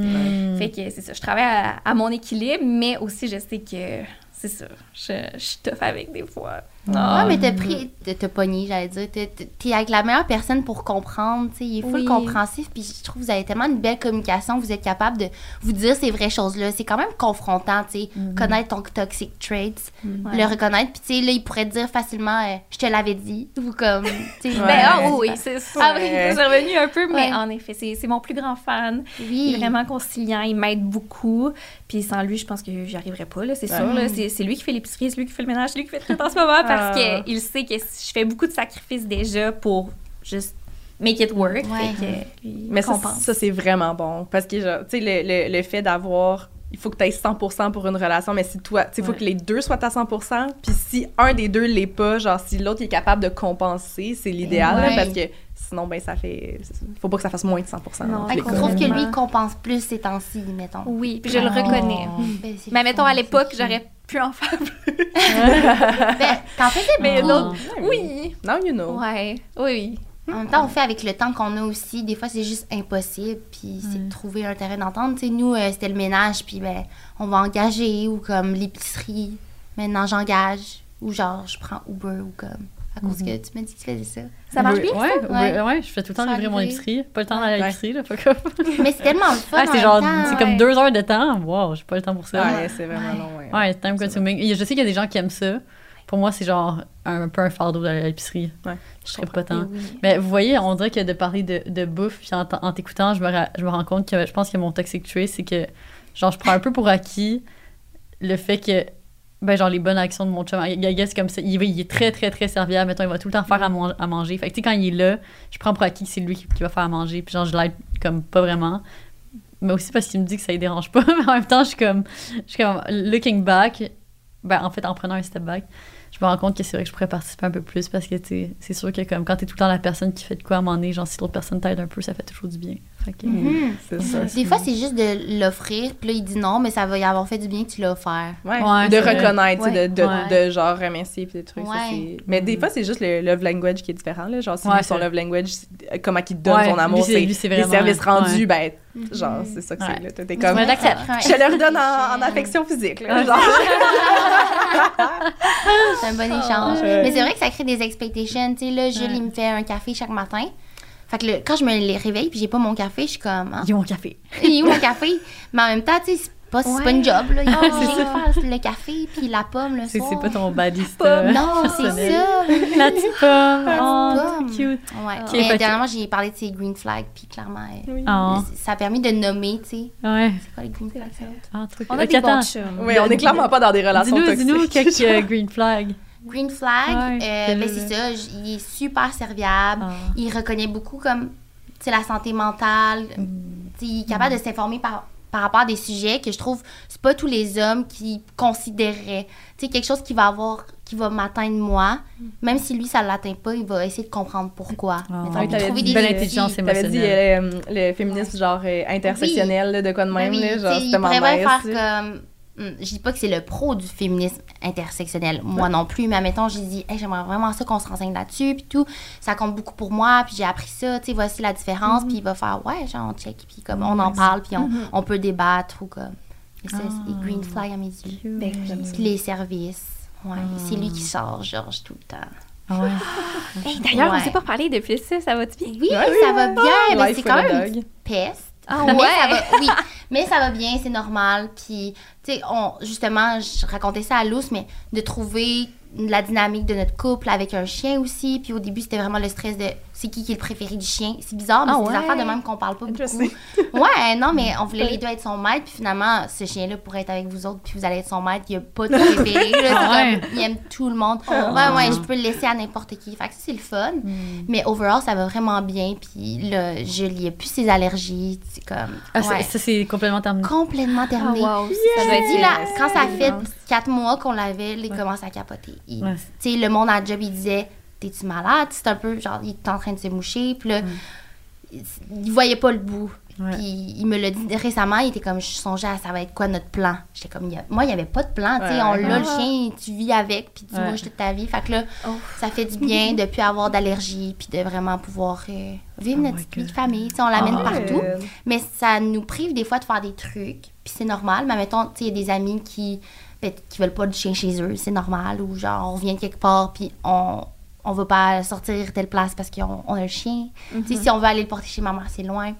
Fait que c'est ça, je travaille à, à mon équilibre, mais aussi je sais que c'est ça, je, je suis tough avec des fois. Ouais, mais t'as pris, t'as- pogné, j'allais dire. T'es- avec la meilleure personne pour comprendre, tu sais. Il est full Oui. compréhensif, puis je trouve que vous avez tellement une belle communication, vous êtes capable de vous dire ces vraies choses-là. C'est quand même confrontant, tu sais, connaître ton toxic traits, Ouais. le reconnaître, puis tu sais, là, il pourrait te dire facilement, euh, je te l'avais dit, ou comme, tu sais. Ouais. Ben, ah oui, c'est ça. Ah oui, c'est revenu un peu, mais Ouais. en effet, c'est c'est mon plus grand fan. Il Oui. est vraiment conciliant, il m'aide beaucoup. Puis sans lui, je pense que j'y arriverais pas, là, c'est sûr. là. C'est lui qui fait l'épicerie, c'est lui qui fait le ménage, c'est lui qui fait tout en ce moment parce Ah. qu'il sait que je fais beaucoup de sacrifices déjà pour juste make it work. Ouais. Fait que lui, Mais ça, ça c'est vraiment bon. Parce que, genre, tu sais, le, le, le fait d'avoir. Il faut que tu aies 100% pour une relation, mais si toi, tu sais, il faut que les deux soient à 100%. Puis si un des deux l'est pas, genre, si l'autre est capable de compenser, c'est l'idéal, Ouais. parce que sinon, ben, ça fait. Faut pas que ça fasse moins de 100%. Non, cas. trouve que lui, il compense plus ces temps-ci, mettons. Oui, puis je le Oh. reconnais. Ben, c'est Mais mettons, à l'époque, j'aurais pu en faire plus. (laughs) Ben, t'en faisais Mais beaucoup. d'autres, oui. Now you know. Ouais, oui. En même temps, on fait avec le temps qu'on a aussi. Des fois, c'est juste impossible. Puis c'est de trouver un terrain d'entente. Tu sais, nous, euh, c'était le ménage. Puis ben, on va engager. Ou comme l'épicerie. Maintenant, j'engage. Ou genre, je prends Uber. Ou comme. À cause que tu m'as dit que tu faisais ça. Ça marche Oui, bien, ouais, ça? ouais, Ouais. ouais, je fais tout le temps livrer mon épicerie. Pas le temps d'aller à l'épicerie, là, pas comme. (laughs) Mais c'est tellement le fun. Ah, c'est genre, c'est comme deux heures de temps. Wow, j'ai pas le temps pour ça. Ouais, c'est vraiment Ouais. long, ouais. Ouais, time consuming. Je sais qu'il y a des gens qui aiment ça. Pour moi, c'est genre un, un peu un fardeau d'aller à l'épicerie. Ouais, je serais pas tant. Oui. Mais vous voyez, on dirait que de parler de, de bouffe, puis en, en t'écoutant, je me, ra- je me rends compte que je pense que mon toxic trait, c'est que, genre, je prends un peu pour acquis le fait que, ben, genre, les bonnes actions de mon chum, I guess, comme ça, il, il est très, très, très serviable. Mettons, il va tout le temps faire à, à manger. Fait que, tu sais, quand il est là, je prends pour acquis que c'est lui qui, va faire à manger, puis genre, je l'aide comme pas vraiment. Mais aussi parce qu'il me dit que ça ne dérange pas. (laughs) Mais en même temps, je suis comme, je suis comme, looking back, ben, en fait, en prenant un step back, je me rends compte que c'est vrai que je pourrais participer un peu plus parce que, c'est sûr que comme quand t'es tout le temps la personne qui fait de quoi à un moment genre, si l'autre personne t'aide un peu, ça fait toujours du bien. Que, Mhm. C'est ça. Des fois, c'est juste de l'offrir. Puis là, il dit non, mais ça va y avoir fait du bien que tu l'as offert. Ouais, Ouais, de reconnaître, tu sais, de, de, Ouais. de genre remercier puis des trucs. ça, Ouais. c'est- Mais des fois, c'est juste le love language qui est différent. Là. Genre, si Ouais, son love language, comment il te donne Ouais, son amour, c'est- les services rendus, ouais. ben, genre, c'est ça que Ouais. c'est. là. T'es comme, c'est vrai que ça Ah. prend un (laughs) je te le redonne en, en affection physique. Là, Ouais. genre. (laughs) C'est un bon échange. Ouais. Mais c'est vrai que ça crée des expectations. Tu sais, là, Jules, il me fait un café chaque matin. Fait que le- quand je me les réveille puis j'ai pas mon café, je suis comme, ah, il y a mon café. il est où mon café? Mais en même temps, tu sais, c'est pas, c'est pas une job, là. Il faut Ah, j'aille faire le café puis la pomme le C'est soir. c'est pas ton badista. Non, c'est ça. La petite pomme. Oh, pomme. c'est cute. Ouais. Ok, Mais dernièrement, j'ai parlé de ces green flags puis clairement, euh, Oh, ça a permis de nommer, tu sais. ouais. C'est quoi les green flags? Ah, trop On a Ok, des bons. Oui, on est clairement pas dans des relations Dis-nous, toxiques. dis-nous quelques (laughs) green flags. Green flag, Ouais, euh, ben c'est ça, il est super serviable. Ah. Il reconnaît beaucoup comme tu sais, la santé mentale. Mm. Il est capable de s'informer par, par rapport à des sujets que je trouve c'est pas tous les hommes qui considéraient. Tu sais, quelque chose qui va avoir qui va m'atteindre moi, même si lui ça l'atteint pas, il va essayer de comprendre pourquoi. Ah. Mettons, Ah oui, trouver dit des intelligence T'avais dit émotionnelle. euh, le féminisme genre euh, intersectionnel, là, de quoi de Ben même, oui, là, genre, nice, faire comme. Hum, Je dis pas que c'est le pro du féminisme intersectionnel, moi non plus, mais admettons, j'ai dit, Hey, j'aimerais vraiment ça qu'on se renseigne là-dessus, puis tout. Ça compte beaucoup pour moi, puis j'ai appris ça, tu sais, voici la différence, Mm-hmm. puis il va faire, ouais, genre, on check, puis comme on en parle, puis on, on peut débattre, ou comme. Et ça, c'est Ah. green flag à mes yeux. Ben. Puis les services. Ouais, Ah. c'est lui qui sort Georges tout le temps. Ouais. (laughs) Hey, D'ailleurs, Ouais. on s'est pas parlé depuis ça, ça va-tu bien? Oui, ça va bien, mais c'est quand même une peste. Ah Mais ouais? ça va, oui, mais ça va bien, c'est normal. Puis, sais, on, justement, je racontais ça à Luce, mais de trouver la dynamique de notre couple avec un chien aussi. Puis au début, c'était vraiment le stress de c'est qui qui est le préféré du chien. C'est bizarre, mais Ah c'est des ouais? affaires de même qu'on parle pas beaucoup. (laughs) Ouais, non, mais on voulait les deux être son maître. Puis finalement, ce chien-là pourrait être avec vous autres, puis vous allez être son maître. Il n'y a pas de préféré. là. Ah ouais? comme, il aime tout le monde. Ah. Ouais, ouais, je peux le laisser à n'importe qui. Fait que c'est le fun. Hmm. Mais overall, ça va vraiment bien. Puis là, il n'y a plus ses allergies. C'est comme. Ah, ça- ouais. ça, c'est complètement terminé. Complètement terminé. Ah, wow, Je ça là, quand ça fait quatre mois qu'on l'avait, il commence à capoter. Il- Ouais. Tu sais, le monde à la job, il disait T'es-tu malade? C'est un peu genre, il est en train de se moucher. Puis là, il, il voyait pas le bout. Ouais. Puis il me l'a dit récemment, il était comme Je songeais à ça va être quoi notre plan? J'étais comme il y a- Moi, il n'y avait pas de plan. Tu sais, Ouais. on l'a, le Ah. chien, tu vis avec, puis tu Ouais. mouches toute ta vie. Fait que là, Oh. ça fait du bien de plus avoir d'allergie, puis de vraiment pouvoir euh, vivre Oh notre vie de famille. Tu sais, on l'amène Ah. partout. Ouais. Mais ça nous prive des fois de faire des trucs, puis c'est normal. Mais mettons, tu sais, il y a des amis qui, peut-être, qui veulent pas de chien chez eux, c'est normal. Ou genre, on vient de quelque part, puis on on veut pas sortir telle place parce qu'on on a le chien. Sais, si on veut aller le porter chez maman, c'est loin.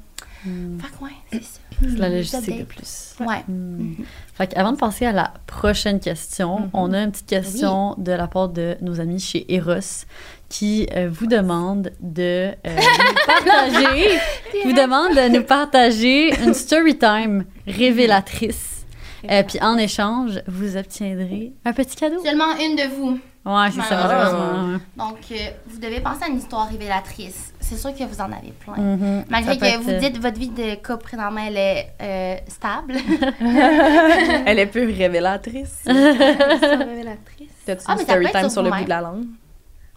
Fait que ouais, c'est ça. C'est la logistique de plus. Ouais. Hmm. Fait avant de passer à la prochaine question, on a une petite question de la part de nos amis chez Eros qui euh, vous demande de euh, nous (laughs) partager, vous demande de nous partager une story time révélatrice. Euh, puis en échange, vous obtiendrez un petit cadeau. Seulement une de vous. Ouais, c'est ça, Malheureusement. Donc, euh, vous devez penser à une histoire révélatrice. C'est sûr que vous en avez plein. Mhm. Malgré Ça que être, vous euh, dites votre vie de couple présentement, elle est euh, stable. (laughs) Elle est peu révélatrice. (laughs) révélatrice. T'as-tu Ah, une story peut être time sur sur le bout de la langue?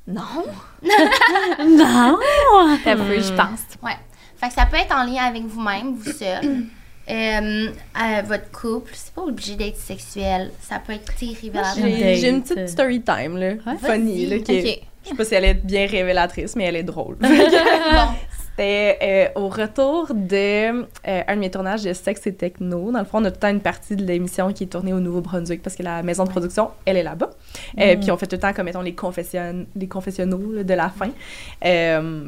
Non. Non! T'as peu, je pense. Ouais. Fait que ça peut être en lien avec vous-même, vous seul. (clears throat) Euh, euh, votre couple, c'est pas obligé d'être sexuel. Ça peut être sais, révélateur. J'ai- une petite story time, là. Ouais. Funny, là. Qui est- Ok. Je sais pas si elle est bien révélatrice, mais elle est drôle. (laughs) Bon. C'était euh, au retour de euh, un de mes tournages de Sexe et Techno. Dans le fond, on a tout le temps une partie de l'émission qui est tournée au Nouveau-Brunswick parce que la maison de production, elle est là-bas. Euh, Mm. Puis on fait tout le temps, comme mettons, les, confession... les confessionnaux là, de la fin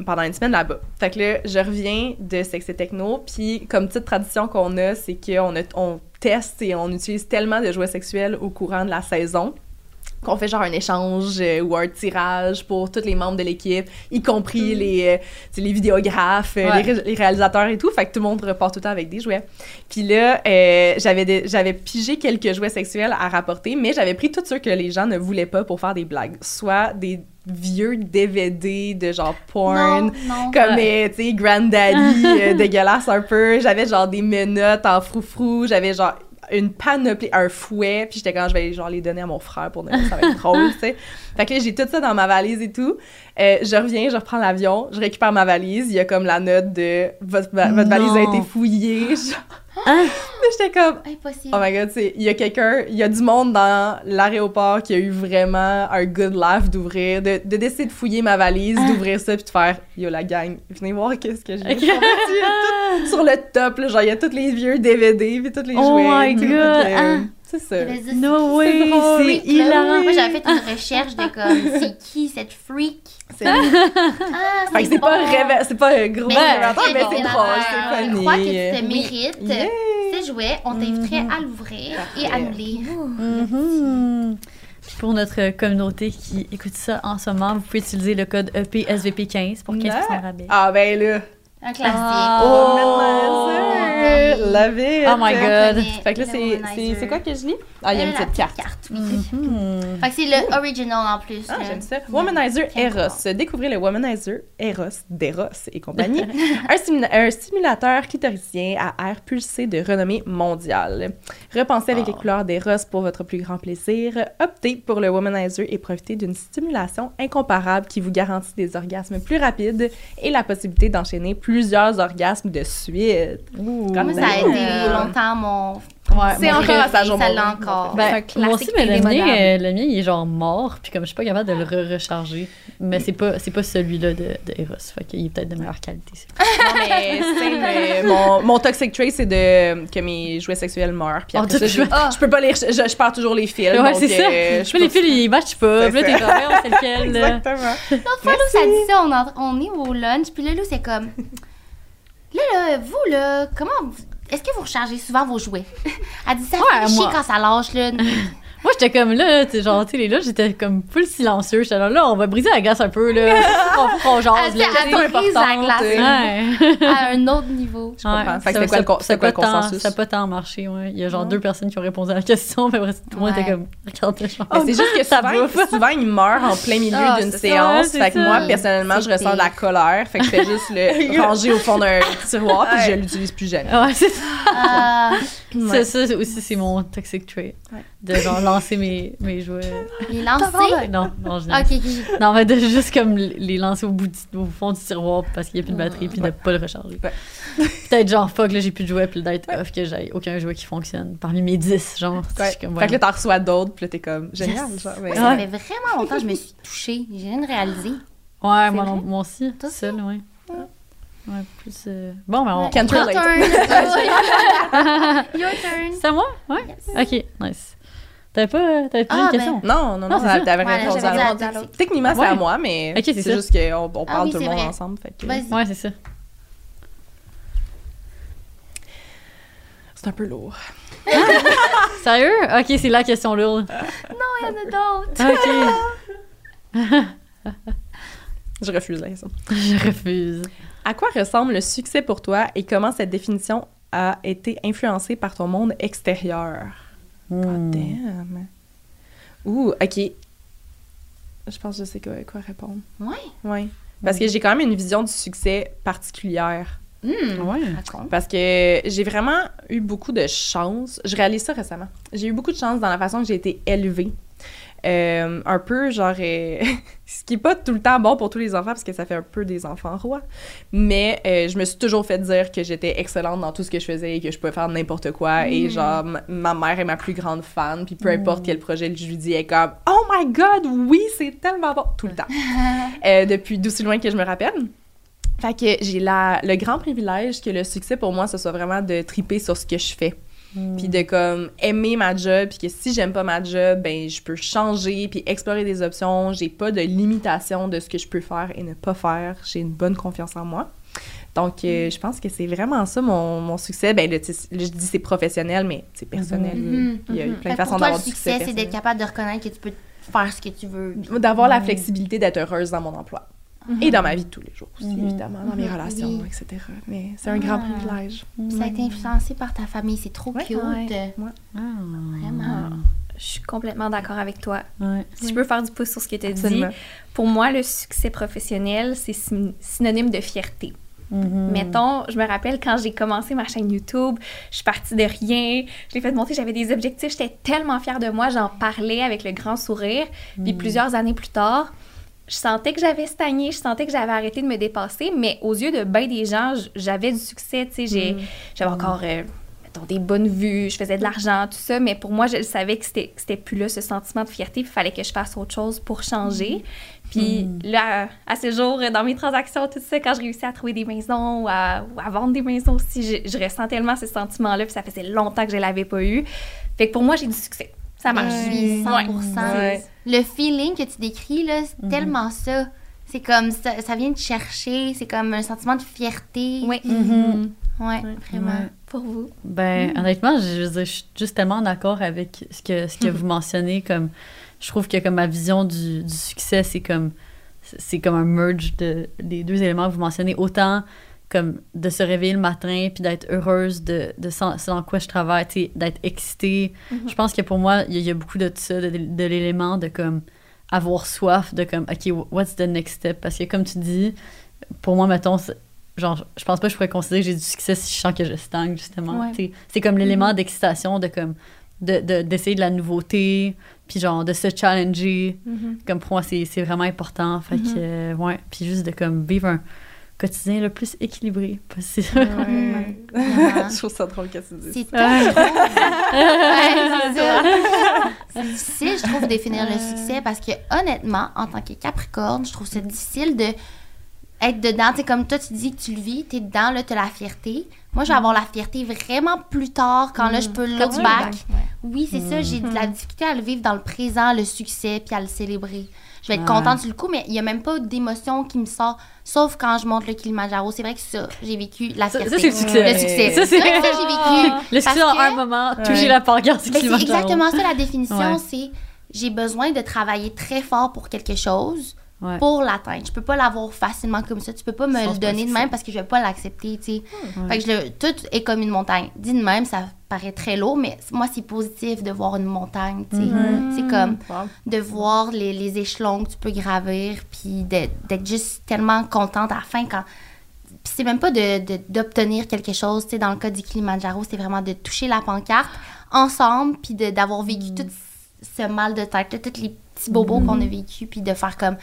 pendant une semaine là-bas. Fait que là, je reviens de Sexe et Techno. Puis comme petite tradition qu'on a, c'est qu'on a- on teste et on utilise tellement de jouets sexuels au courant de la saison qu'on fait genre un échange euh, ou un tirage pour tous les membres de l'équipe, y compris les, euh, les vidéographes, euh, Ouais. les, ré- les réalisateurs et tout. Fait que tout le monde repart tout le temps avec des jouets. Puis là, euh, j'avais pigé quelques jouets sexuels à rapporter, mais j'avais pris tous ceux que les gens ne voulaient pas pour faire des blagues. Soit des vieux DVD de genre porn, Non, non. comme, euh, tu sais, Granddaddy, (laughs) dégueulasse un peu. J'avais genre des menottes en froufrou. J'avais genre une panoplie, un fouet. Puis j'étais quand je vais genre les donner à mon frère pour Noël, ça va être drôle, tu sais. Fait que là, j'ai tout ça dans ma valise et tout. Euh, je reviens, je reprends l'avion, je récupère ma valise. Il y a comme la note de votre, va- votre valise a été fouillée. (laughs) Genre. Hein? (laughs) J'étais comme, Impossible. Oh my god, c'est- il y a quelqu'un, il y a du monde dans l'aéroport qui a eu vraiment un good laugh d'ouvrir, de, de décider de fouiller ma valise, Ah. d'ouvrir ça puis de faire Yo la gang, venez voir qu'est-ce que j'ai. (laughs) Il y a tout- Sur le top, là, genre il y a tous les vieux DVD puis tous les Oh jouets. my tout, God, que, hein? C'est ça. No way, c'est hilarant. Moi, j'avais fait une recherche de comme, c'est qui cette freak? C'est Ah, fait que c'est pas, c'est pas un gros Mais révélateur, mais c'est drôle, c'est Je funny. crois que tu te mérites Yeah. ces jouets. On t'inviterait à l'ouvrir et à nous lire. Mhm. Puis Pour notre communauté qui écoute ça en ce moment, vous pouvez utiliser le code E EPSVP15 pour 15% de rabais. Ah ben là. Un classique. Ah. Oh, Oh. love it. Oh my God. Fait que là, c'est- quoi que je lis? Ah, il y a une petite carte. oui. Mhm. Fait que c'est le original en plus. Ah, j'aime ça. Womanizer Eros. Découvrez le Womanizer Eros d'Eros et compagnie. (laughs) un, simula- un stimulateur clitoricien à air pulsé de renommée mondiale. Repensez avec les couleurs d'Eros pour votre plus grand plaisir. Optez pour le Womanizer et profitez d'une stimulation incomparable qui vous garantit des orgasmes plus rapides et la possibilité d'enchaîner plusieurs orgasmes de suite. Ouh, Moi, ça a aidé longtemps mon Ouais, C'est encore à Ça l'a encore. Ben, C'est un moi aussi, mais le mien, euh, le mien, il est genre mort, puis comme je suis pas capable de le re-recharger. Mais c'est pas, c'est pas celui-là de, de Eros, fait qu'il est peut-être de meilleure qualité. Non, mais c'est mon, mon toxic trait, c'est de que mes jouets sexuels meurent. Puis après ça, je, peux pas les je, je perds toujours les fils. Ouais, c'est ça. euh, Je fais les fils, ils matchent pas. Puis là, t'es comme, on sait lequel. (laughs) Exactement. L'autre fois, Lou, ça dit ça, on, en- on est au lunch, puis là, Lou, c'est comme... Là, vous, là, comment... Est-ce que vous rechargez souvent vos jouets? (laughs) Elle dit ça Ouais, fait chier moi. quand ça lâche, là. Moi, j'étais comme là, tu sais, genre, tu sais, là, j'étais comme full silencieux. J'étais là, là, on va briser la glace un peu, là. (laughs) On qu'on jase, là. brise la glace Ouais. à un autre niveau. Je comprends. Ouais, Fait que ça- c'était quoi le, quoi consensus? Ça n'a pas tant marché, ouais. Il y a genre Ouais. deux personnes qui ont répondu à la question, mais après, tout le monde était comme, regarde, genre. C'est juste que Ça souvent, souvent, ils meurent en plein milieu Ah, d'une c'est ça, séance. c'est fait que moi, personnellement, je C'est ressens de la colère. Fait que je fais juste le (laughs) ranger au fond d'un (laughs) tiroir puis je l'utilise plus jamais. Ouais, c'est ça. Ah, Ça, c'est aussi, c'est mon toxic trait. Ouais. De genre lancer mes, mes jouets. les lancer? Non, non, je Ok, ok. Non, mais de juste comme les lancer au, bout du- au fond du tiroir parce qu'il n'y a plus de batterie puis de pas le recharger. Ouais. (laughs) Peut-être genre, fuck, là, j'ai plus de jouets puis d'être off que j'ai aucun jouet qui fonctionne parmi mes 10, genre. Ouais. comme, Fait que là, ouais. t'en reçois d'autres, puis là, t'es comme génial. Yes. Genre, ça fait vraiment longtemps que je me suis touchée. J'ai rien réalisé. Ouais, moi, non, moi aussi. Toi seul, ouais. Ouais, plus. euh, Bon, mais on. Can't Your turn. (laughs) (laughs) Your turn. C'est à moi? Ouais? Ok, nice. T'avais pas, t'avais pas Ah, une ben, question? Non, non, Non, non, t'avais Ouais, répondu à l'autre. Techniquement, c'est Ouais. à moi, mais Ok, c'est juste qu'on on Ah parle oui, tout le monde vrai. ensemble. Fait que Vas-y. Ouais, c'est ça. c'est un peu lourd. (laughs) Sérieux? Ok, c'est la question lourde. Il y en a d'autres. Ok. Je refusais ça. Je refuse. À quoi ressemble le succès pour toi et comment cette définition a été influencée par ton monde extérieur? Hmm. Damn. Ouh, ok. Je pense que je sais quoi, quoi répondre. Ouais. Oui. Parce que j'ai quand même une vision du succès particulière. Hmm. Ouais. Parce que j'ai vraiment eu beaucoup de chance. Je réalise ça récemment. J'ai eu beaucoup de chance dans la façon que j'ai été élevée. Euh, un peu genre euh, (laughs) ce qui est pas tout le temps bon pour tous les enfants parce que ça fait un peu des enfants rois mais euh, je me suis toujours fait dire que j'étais excellente dans tout ce que je faisais et que je pouvais faire n'importe quoi et genre m- ma mère est ma plus grande fan puis peu importe quel projet je lui dis elle est comme oh my god oui c'est tellement bon tout le temps. (laughs) Depuis d'aussi loin que je me rappelle. Fait que j'ai le grand privilège que le succès pour moi, ce soit vraiment de triper sur ce que je fais. Puis de comme aimer ma job, puis que si j'aime pas ma job, ben je peux changer, puis explorer des options. J'ai pas de limitation de ce que je peux faire et ne pas faire. J'ai une bonne confiance en moi. Donc, euh, je pense que c'est vraiment ça mon, mon succès. Ben, là, je dis c'est professionnel, mais c'est personnel. Mhm. Il y a Mhm. plein de façons pour toi, le d'avoir du succès. succès, c'est d'être capable de reconnaître que tu peux faire ce que tu veux. D'avoir la flexibilité d'être heureuse dans mon emploi. Et dans ma vie de tous les jours aussi, Mhm. évidemment, dans mes Mhm. relations, Oui. etc. Mais c'est un grand Ah. privilège. Ça a été influencé par ta famille. C'est trop Ouais. cute. Ouais. Ah. Vraiment. Je suis complètement d'accord avec toi. Ouais. Si je peux faire du pouce sur ce que tu as dit, pour moi, le succès professionnel, c'est syn- synonyme de fierté. Mhm. Mettons, je me rappelle quand j'ai commencé ma chaîne YouTube, je suis partie de rien, je l'ai fait monter, j'avais des objectifs, j'étais tellement fière de moi, j'en parlais avec le grand sourire. Puis plusieurs années plus tard, je sentais que j'avais stagné, je sentais que j'avais arrêté de me dépasser, mais aux yeux de bien des gens, j'avais du succès, tu sais, j'ai- j'avais encore euh, mettons, des bonnes vues, je faisais de l'argent, tout ça, mais pour moi, je le savais que c'était plus là ce sentiment de fierté, il fallait que je fasse autre chose pour changer. Puis là, à ce jour, dans mes transactions, tout ça, quand je réussis à trouver des maisons ou à, ou à vendre des maisons aussi, je, je ressens tellement ce sentiment-là, puis ça faisait longtemps que je l'avais pas eu. Fait que pour moi, j'ai du succès. Ça marche. Je suis 100%. Ouais. Le feeling que tu décris, là, c'est tellement ça. C'est comme ça, ça vient te chercher, c'est comme un sentiment de fierté. Oui. Mhm. Ouais, vraiment. Ouais. Pour vous. Ben, honnêtement, je, je suis juste tellement d'accord avec ce que, ce que vous mentionnez. Comme, je trouve que comme ma vision du, du succès, c'est comme, c'est comme un merge de, des deux éléments que vous mentionnez. Autant comme de se réveiller le matin puis d'être heureuse de, de ce dans quoi je travaille, d'être excitée. Je pense que pour moi, il y, a- il y a beaucoup de ça, de, de l'élément de comme avoir soif, de comme, OK, what's the next step? Parce que comme tu dis, pour moi, mettons, genre, je pense pas que je pourrais considérer que j'ai du succès si je sens que je stagne, justement. Ouais. C'est comme l'élément d'excitation, de comme, de- de- d'essayer de, la nouveauté, puis genre, de se challenger. Comme pour moi, c'est vraiment important. Fait que, ouais. Puis juste de comme vivre un, quotidien le plus équilibré possible. Ouais. (laughs) (laughs) Je trouve ça drôle que tu dises. C'est. (laughs) Ouais, c'est. C'est difficile, je trouve, de définir le succès parce que, honnêtement, en tant que Capricorne, je trouve ça difficile de être dedans. Tu sais, comme toi, tu dis que tu le vis, tu es dedans, là, tu as la fierté. Moi, je vais avoir la fierté vraiment plus tard quand là, je peux look tu le back. back, ouais. Oui, c'est ça. J'ai de la difficulté à le vivre dans le présent, le succès, puis à le célébrer. Je vais être Ouais. contente sur le coup, mais il n'y a même pas d'émotion qui me sort, sauf quand je monte le Kilimanjaro. C'est vrai que ça, j'ai vécu la fierté. ça, c'est le succès. Le succès. Ça, c'est- Ça, ça, j'ai vécu. Le succès en que- un moment, toucher Ouais. la pancarte du Ben, c'est Kilimanjaro. exactement ça la définition, Ouais. c'est j'ai besoin de travailler très fort pour quelque chose Ouais. pour l'atteindre. Je peux pas l'avoir facilement comme ça. Tu peux pas me Sans le donner de même parce que je vais pas l'accepter, tu sais. Ouais. Fait que je le- tout est comme une montagne. Dit de même, ça paraît très lourd, mais moi, c'est positif de voir une montagne, tu sais. Mhm. C'est comme Wow. de voir les, les échelons que tu peux gravir, puis d'être juste tellement contente à la fin quand... Puis c'est même pas de- de- d'obtenir quelque chose, tu sais, dans le cas du Kilimanjaro, c'est vraiment de toucher la pancarte ensemble, puis de- d'avoir vécu Mm. tout ce mal de tête, tous les petits bobos qu'on a vécu, puis de faire comme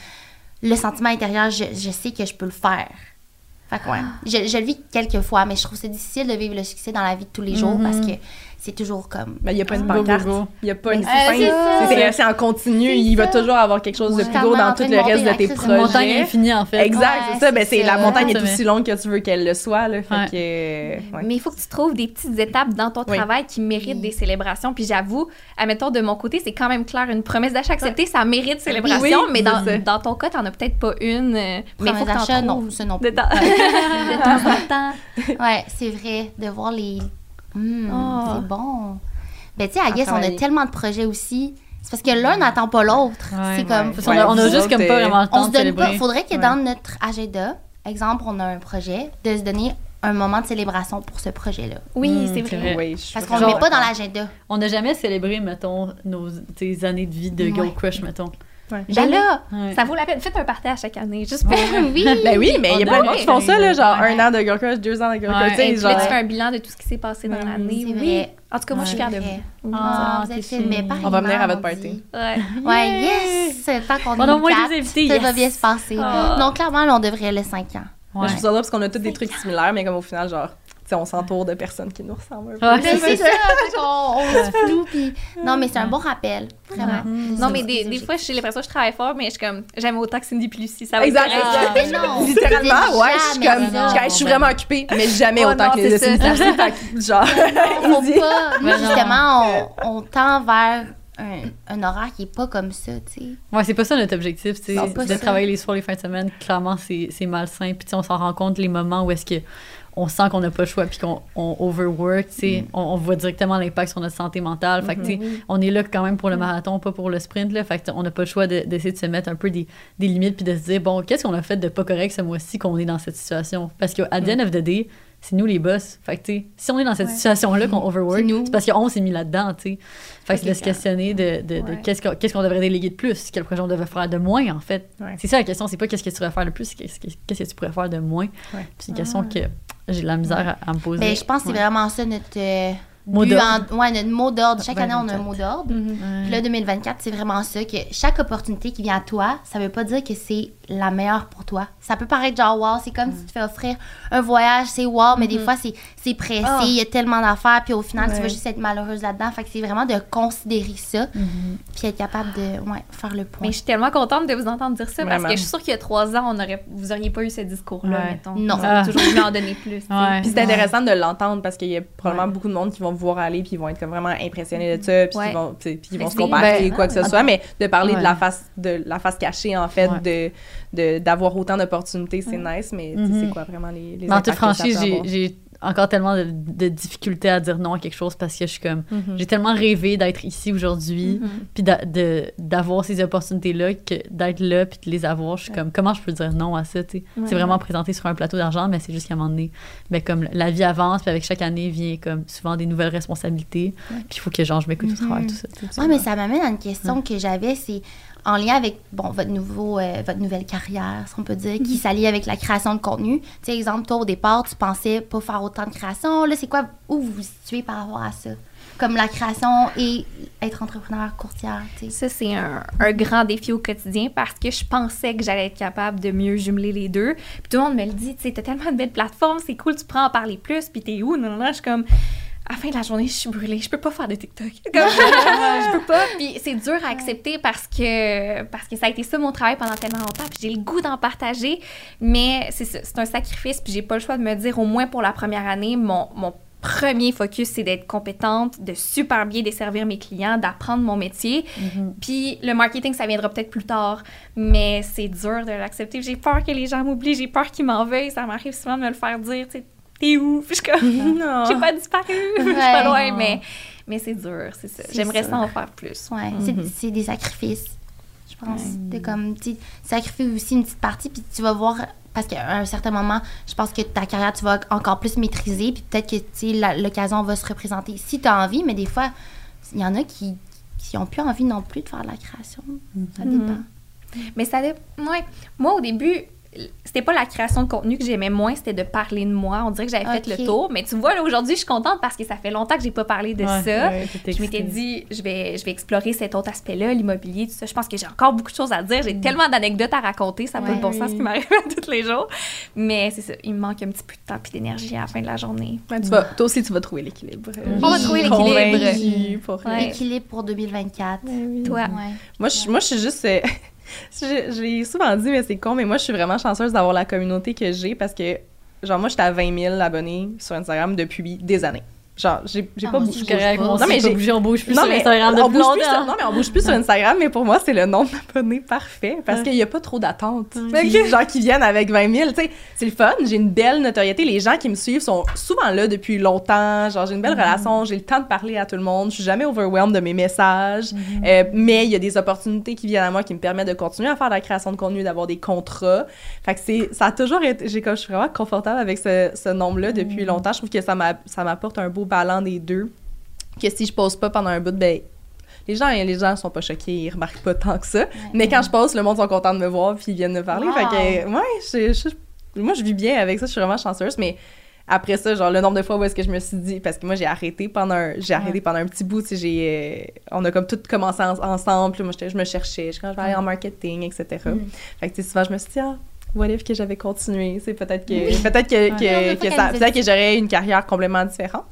le sentiment intérieur, je, je sais que je peux le faire. Fait que ouais, je, je le vis quelques fois, mais je trouve ça difficile de vivre le succès dans la vie de tous les jours Mhm. parce que c'est toujours comme... Mais il n'y a pas une go, pancarte. Il n'y a pas une Euh, fin. c'est en continu. Il va toujours avoir quelque chose de plus gros dans tout le reste de tes la C'est une montagne projets. infinie, en fait. Exact, Ouais, c'est ça. Ben, c'est la montagne est aussi longue que tu veux qu'elle le soit. Là, fait Ouais. que, ouais. Mais il faut que tu trouves des petites étapes dans ton travail qui méritent des célébrations. Puis j'avoue, admettons, de mon côté, c'est quand même clair, une promesse d'achat acceptée, ça mérite célébration. Mais dans, ton cas, t'en as peut-être pas une. euh, mais faut que non, trouves. ça non De plus. temps, (laughs) de temps en temps. Ouais, c'est vrai, de voir les. Hmm, Oh. C'est bon. Ben, tu sais, I À guess, on a tellement de projets aussi. C'est parce que l'un n'attend pas l'autre. Ouais, c'est comme. ouais. A- on a juste comme pas vraiment le On temps se de donne pas. Faudrait que Ouais. dans notre agenda, exemple, on a un projet, de se donner un moment de célébration pour ce projet-là. Oui, Mm, c'est vrai. Parce qu'on le vraiment met pas dans l'agenda. On n'a jamais célébré, mettons, nos tes années de vie de Ouais. Girl Crush, mettons. Ben là, Ouais. ça vaut la peine. Faites un party à chaque année, juste pour. (laughs) oui. Ben oui, mais il y a plein de monde qui font ça, là, genre Ouais. un an de Girl Crush, deux ans de Girl. Crush, Et puis là, genre... tu fais un bilan de tout ce qui s'est passé dans l'année. Oui. En tout cas, moi, je suis fière de vous. Ah, Ah, vous êtes On va venir à votre party. Ouais. Ouais, yes! Tant qu'on On a est moins quatre, yes. va bien se passer. Ah. Donc, clairement, là, on devrait le 5 ans. Ouais. Je ça drôle parce qu'on a tous des trucs similaires, mais comme au final, genre, on s'entoure de personnes qui nous ressemblent Ben, c'est ça, fait on se floue, puis... Non, mais c'est un bon rappel, vraiment. Non, mais des, des fois, j'ai l'impression que je travaille fort, mais je suis comme, j'aime autant que Cindy puis Lucie. Ça va Exact, ça. Mais non, Littéralement, ouais, je suis comme, je suis vraiment occupée, mais jamais Oh autant non, que les ça. Lucie genre, (laughs) (laughs) Faut easy. pas. Non. justement, on, on tend vers un, un horaire qui est pas comme ça, tu sais. Ouais, c'est pas ça notre objectif, tu sais, Non, de ça. travailler les soirs, les fins de semaine. Clairement, c'est c'est malsain. Puis on s'en rend compte les moments où est-ce que on sent qu'on n'a pas le choix puis qu'on on overwork, tu sais, on, on voit directement l'impact sur notre santé mentale. Fait que, tu sais, on est là quand même pour le marathon, pas pour le sprint, là. Fait que, on n'a pas le choix de- d'essayer de, se mettre un peu des, des limites puis de se dire, bon, qu'est-ce qu'on a fait de pas correct ce mois-ci qu'on est dans cette situation? Parce que, à the end of the day, c'est nous les boss. Fait que, tu sais, si on est dans cette situation-là, qu'on overwork, C'est parce qu'on s'est mis là-dedans, tu sais. Fait que c'est de se questionner de, de, de Ouais. qu'est-ce qu'on qu'est-ce qu'on devrait déléguer de plus, quel projet on devrait faire de moins, en fait. Ouais. C'est ça la question, c'est pas qu'est-ce que tu devrais faire de plus, c'est qu'est-ce que, qu'est-ce que tu pourrais faire de moins. Puis c'est une question que j'ai de la misère à, à me poser. Ben, je pense que c'est vraiment ça notre euh, Mot d'ordre. en- ouais, notre mot d'ordre. Chaque année, on a un 2024. mot d'ordre. Mhm. Ouais. Puis là, 2024, c'est vraiment ça, que chaque opportunité qui vient à toi, ça veut pas dire que c'est la meilleure pour toi. Ça peut paraître genre wow, c'est comme si tu te fais offrir un voyage, c'est wow, mais des fois, c'est, c'est pressé, il y a tellement d'affaires, puis au final, tu vas juste être malheureuse là-dedans. Fait que c'est vraiment de considérer ça, Mhm. puis être capable de ouais, faire le point. Mais je suis tellement contente de vous entendre dire ça parce que je suis sûre qu'il y a trois ans, on aurait, vous auriez pas eu ce discours-là, Ouais. mettons. Non. Vous Ah. toujours voulu en donner plus. Puis c'est intéressant de l'entendre parce qu'il y a probablement Ouais. beaucoup de monde qui vont vous voir aller puis ils vont être comme vraiment impressionnés de ça puis Ouais. ils vont puis ils vont se comparer ben, quoi que ce soit mais de parler de la face de la face cachée en fait Ouais. de d'avoir autant d'opportunités c'est nice mais tu sais, Mhm. c'est quoi vraiment les les Mais en toute franchise, j'ai encore tellement de, de difficultés à dire non à quelque chose parce que je suis comme. Mhm. J'ai tellement rêvé d'être ici aujourd'hui, Mhm. puis d'avoir ces opportunités-là, que d'être là, puis de les avoir. Je suis comme, comment je peux dire non à ça, tu sais? Ouais. C'est vraiment présenté sur un plateau d'argent, mais c'est juste qu'à un moment donné, ben, comme la vie avance, puis avec chaque année vient comme souvent des nouvelles responsabilités, puis il faut que genre, je m'écoute au travers de tout ça. Ouais, mais ça m'amène à une question que j'avais, c'est en lien avec bon, votre, nouveau, euh, votre nouvelle carrière, si on peut dire, qui s'allie avec la création de contenu. Tu sais, exemple, toi, au départ, tu pensais pas faire autant de création. Là, c'est quoi, où vous vous situez par rapport à ça? comme la création et être entrepreneur courtière, tu sais. Ça, c'est un, un grand défi au quotidien parce que je pensais que j'allais être capable de mieux jumeler les deux. Puis tout le monde me le dit, tu sais, t'as tellement de belles plateformes, c'est cool, tu prends en parler plus, puis t'es où? Non, non, non, je suis comme, à la fin de la journée, je suis brûlée, je peux pas faire de TikTok. (laughs) Comme, je peux pas. Puis c'est dur à accepter parce que, parce que ça a été ça mon travail pendant tellement longtemps, puis j'ai le goût d'en partager, mais c'est un sacrifice, puis j'ai pas le choix de me dire, au moins pour la première année, mon, mon premier focus, c'est d'être compétente, de super bien desservir mes clients, d'apprendre mon métier. Puis le marketing, ça viendra peut-être plus tard, mais c'est dur de l'accepter. J'ai peur que les gens m'oublient, j'ai peur qu'ils m'en veuillent. Ça m'arrive souvent de me le faire dire, tu sais, t'es où? (laughs) Puis je suis comme, Non. (laughs) j'ai pas disparu, (laughs) je suis pas loin, mais, mais c'est dur, c'est ça. J'aimerais ça. en faire plus. Ouais, c'est- c'est des sacrifices, je pense. De comme, tu sais, sacrifier aussi une petite partie, puis tu vas voir, parce qu'à un certain moment, je pense que ta carrière, tu vas encore plus maîtriser, puis peut-être que, l'occasion va se représenter si tu as envie, mais des fois, il y en a qui qui ont plus envie non plus de faire de la création. Ça dépend. Mais ça dé- ouais. Moi, au début, c'était pas la création de contenu que j'aimais moins, c'était de parler de moi. On dirait que j'avais fait le tour. Mais tu vois, là, aujourd'hui, je suis contente parce que ça fait longtemps que j'ai pas parlé de Ouais, ça. ouais, je m'étais dit, je vais, je vais explorer cet autre aspect-là, l'immobilier, tout ça. Je pense que j'ai encore beaucoup de choses à dire. J'ai tellement d'anecdotes à raconter. Ça n'a pas Ouais. de bon sens Oui. ce qui m'arrive tous les jours. Mais c'est ça, il me manque un petit peu de temps et d'énergie à la fin de la journée. Ouais, tu vas- toi aussi, tu vas trouver l'équilibre. On va trouver l'équilibre. Convaincue pour- Ouais. L'équilibre pour 2024. Toi, Ouais. Moi, je, moi, je suis juste. L'ai souvent dit, mais c'est con, mais moi, je suis vraiment chanceuse d'avoir la communauté que j'ai parce que, genre, moi, j'étais à 20 000 abonnés sur Instagram depuis des années. Genre, j'ai j'ai Ah, pas bougé. aussi, Je suis correct, pas. moi aussi, Non, mais j'ai bougé, on bouge plus Non, sur mais Instagram on depuis bouge plus longtemps. sur, non, mais on bouge plus sur Instagram, mais pour moi, c'est le nombre d'abonnés parfait parce qu'il n'y a pas trop d'attentes. Qui- Genre, qui viennent avec 20 000. Tu sais, c'est le fun, j'ai une belle notoriété. Les gens qui me suivent sont souvent là depuis longtemps. Genre, j'ai une belle relation, j'ai le temps de parler à tout le monde. Je suis jamais overwhelmed de mes messages. Euh, mais il y a des opportunités qui viennent à moi qui me permettent de continuer à faire de la création de contenu, d'avoir des contrats. Fait que c'est, ça a toujours été. J'ai, comme, je suis vraiment confortable avec ce, ce nombre-là depuis longtemps. Je trouve que ça, m'a, ça m'apporte un beau ballon des deux que si je pose pas pendant un bout, ben les gens, les gens sont pas choqués, ils remarquent pas tant que ça. Mais quand je pose, le monde sont contents de me voir puis ils viennent me parler. Wow. Fait que, ouais, je- je- moi je vis bien avec ça, je suis vraiment chanceuse, mais après ça, genre le nombre de fois où est-ce que je me suis dit, parce que moi j'ai arrêté pendant un, j'ai arrêté pendant un petit bout, tu sais, j'ai, euh, on a comme tout commencé en- ensemble, puis moi je me cherchais, je quand je vais aller en marketing, etc. Fait que tu sais, souvent je me suis dit, ah, what if que j'avais continué, c'est peut-être que, peut-être que, que, Ouais, que ça, peut-être que j'aurais une carrière complètement différente.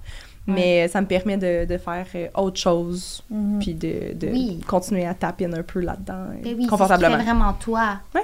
Mais ça me permet de, de faire euh, autre chose, Mhm. puis de, de Oui. continuer à taper un peu là-dedans, euh, Ben oui, c'est ce confortablement. fait vraiment toi. Ouais.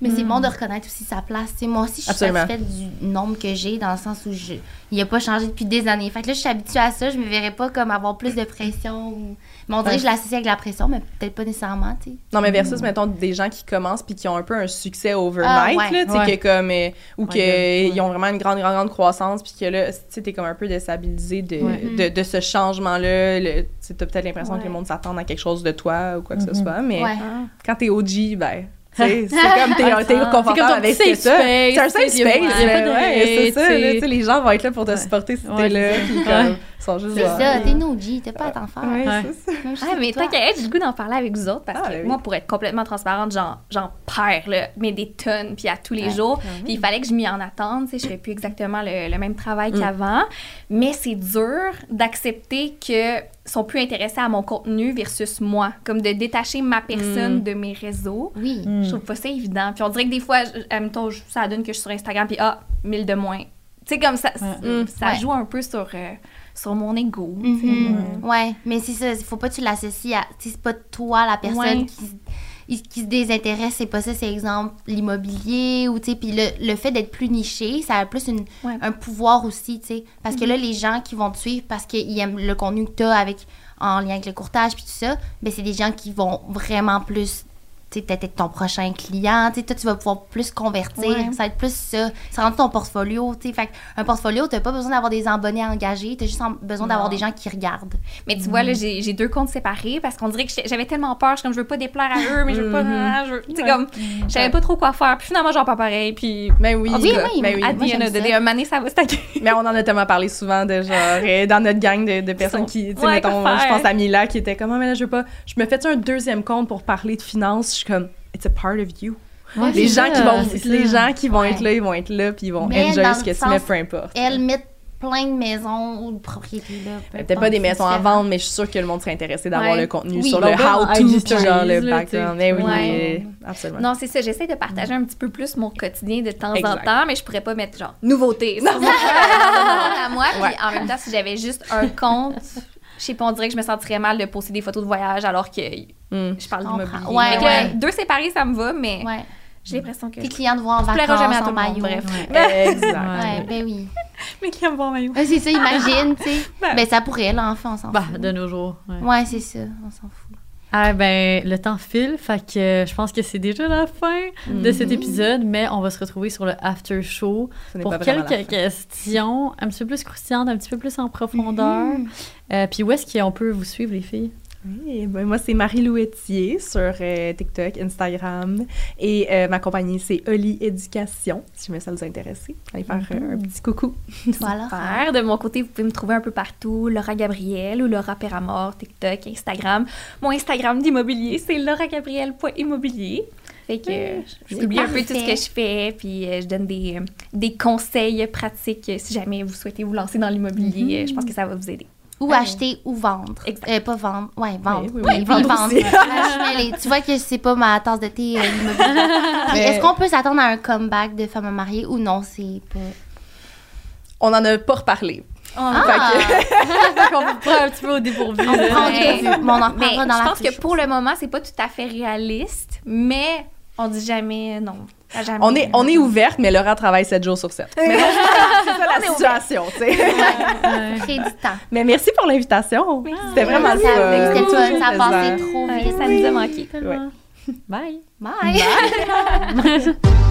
Mais c'est bon de reconnaître aussi sa place. Tu sais, moi aussi, je suis satisfaite du nombre que j'ai, dans le sens où je, il n'a pas changé depuis des années. Fait que là, je suis habituée à ça. Je me verrais pas comme avoir plus de pression. Ou... Mais on dirait que je l'associe avec la pression, mais peut-être pas nécessairement, tu sais. Non, mais versus, mettons, des gens qui commencent puis qui ont un peu un succès Ah, overnight, ouais. là, tu sais, Ouais. que comme, euh, ou Ouais, ouais. qu'ils ont vraiment une grande, grande, grande croissance puis que là, tu sais, t'es comme un peu déstabilisé de, Ouais. de, de ce changement-là. Tu sais, t'as peut-être l'impression Ouais. que le monde s'attend à quelque chose de toi ou quoi que ce Mhm. soit, mais Ouais. quand t'es OG, ben... C'est comme t'es C'est comme confortable avec safe ça. space, C'est un safe space. ouais, c'est ça. les gens vont être là pour te Ouais. supporter si Ouais, t'es là. c'est Puis ça. comme, Ouais. ils sont juste C'est là. ça, t'es no G, t'as pas à t'en faire. Ouais, Ouais. c'est ça. Ah, mais toi. tant qu'à être, j'ai le goût d'en parler avec vous autres parce Ah, que oui. moi, pour être complètement transparente, j'en, j'en perds, là, mais des tonnes, puis à tous les Ouais. jours. Puis il fallait que je m'y en attende, tu sais, je fais plus exactement le, le même travail Mm. qu'avant. Mais c'est dur d'accepter que sont plus intéressés à mon contenu versus moi, comme de détacher ma personne Mm. de mes réseaux. Oui. Mm. Je trouve pas ça évident. Puis on dirait que des fois, je- admettons, je- ça donne que je suis sur Instagram, puis ah, 1000 de moins. Tu sais, comme ça, Ouais. ça Ouais. joue un peu sur, euh, sur mon ego. Mhm. Ouais, mais c'est ça, faut pas que tu l'associes à. tu sais, C'est pas toi la personne Ouais. qui, qui se désintéresse, c'est pas ça, c'est exemple l'immobilier ou tu sais, puis le, le fait d'être plus niché, ça a plus une, Ouais. un pouvoir aussi, tu sais. Parce que là, les gens qui vont te suivre parce qu'ils aiment le contenu que tu as avec, en lien avec le courtage puis tout ça, ben c'est des gens qui vont vraiment plus. Peut-être être ton prochain client, tu sais, toi, tu vas pouvoir plus convertir, Ouais. ça va être plus ça. Ça rentre ton portfolio, tu sais. Fait un portfolio, t'as pas besoin d'avoir des abonnés engagés, t'as juste besoin d'avoir des gens qui regardent. Mais tu vois, là, j'ai j'ai deux comptes séparés parce qu'on dirait que j'avais tellement peur. Je comme, je veux pas déplaire à eux, mais je veux pas. je veux- Tu sais, comme, je savais pas trop quoi faire. Puis finalement, j'en pas pareil. Puis. Ben oui. Oui, cas, oui, ben oui. moi, un mané, ça va stacker. Mais on en a tellement parlé souvent de genre euh, dans notre gang de, de personnes sont- qui tu sais Ouais, mettons quoi je pense à Mila qui était comme Ah, mais là je veux pas je me fais un deuxième compte pour parler de finances? Je suis comme it's a part of you Ouais, les c'est gens ça, qui vont les ça. gens qui vont Ouais. être là ils vont être là puis ils vont Mais enjoy ce que tu mets peu importe Elle met plein de maisons ou de propriétés. là. peu Peut-être pas des maisons à vendre, mais je suis sûre que le monde serait intéressé d'avoir Ouais. le contenu Oui, sur ben le ouais, how-to, puis genre le background. Mais oui, Ouais. absolument. Non, c'est ça. J'essaie de partager un petit peu plus mon quotidien de temps Exact. en temps, mais je pourrais pas mettre genre (laughs) mon compte (laughs) à moi. Puis en même temps, si j'avais juste un compte, je sais pas, on dirait que je me sentirais mal de poster des photos de voyage alors que Hmm. je parle d'immobilier. Ouais, ouais. Deux séparés, ça me va, mais Ouais. j'ai l'impression que Tes clients te voient en vacances, jamais à en maillot. Bref. (laughs) Exact. Ouais, ben oui. (laughs) Mes clients me voient en maillot. Ouais, c'est ça, imagine, tu sais. (laughs) Ben. Ben, ça pourrait, l'enfant, on s'en Bah, fout. de nos jours. ouais. Ouais, c'est ça, on s'en fout. Ah ben, le temps file, fait que euh, je pense que c'est déjà la fin de cet Mhm. épisode, mais on va se retrouver sur le after show pour quelques questions un petit peu plus croustillantes, un petit peu plus en profondeur. Euh, puis où est-ce qu'on peut vous suivre, les filles? Oui, ben moi, c'est Marie Louetier sur euh, TikTok, Instagram. Et euh, ma compagnie, c'est Oli Éducation, si jamais ça vous intéresse. Allez faire euh, un petit coucou. Voilà. Super. De mon côté, vous pouvez me trouver un peu partout. Laura Gabriel ou Laura Peramore, TikTok, Instagram. Mon Instagram d'immobilier, c'est lauragabriel.immobilier. Fait que je publie un peu tout ce que je fais, puis je donne des, des conseils pratiques si jamais vous souhaitez vous lancer dans l'immobilier. euh, Je pense que ça va vous aider. Ou Ouais. acheter ou vendre. Euh, pas vendre. Ouais, vendre. Oui, oui, Oui, oui, vendre. vendre tu vois que c'est pas ma tasse de thé euh, (laughs) Mais- Est-ce qu'on peut s'attendre à un comeback de femmes mariées ou non, c'est pas. On en a pas reparlé. Ah! (laughs) on vous prend un petit peu au dépourvu. On Ouais. mais on en Mais dans je la pense que pour le moment, c'est pas tout à fait réaliste, mais on dit jamais non. On est, on est ouverte, mais Laura travaille 7 jours sur 7. Mais c'est ça la situation, tu sais. Ouais. Temps. Mais merci pour l'invitation. C'était vraiment le Ça, fun. C'était fun, ça a passé trop Ouais, vite. ça nous a manqué. Tellement. Bye. Bye. (laughs) (laughs)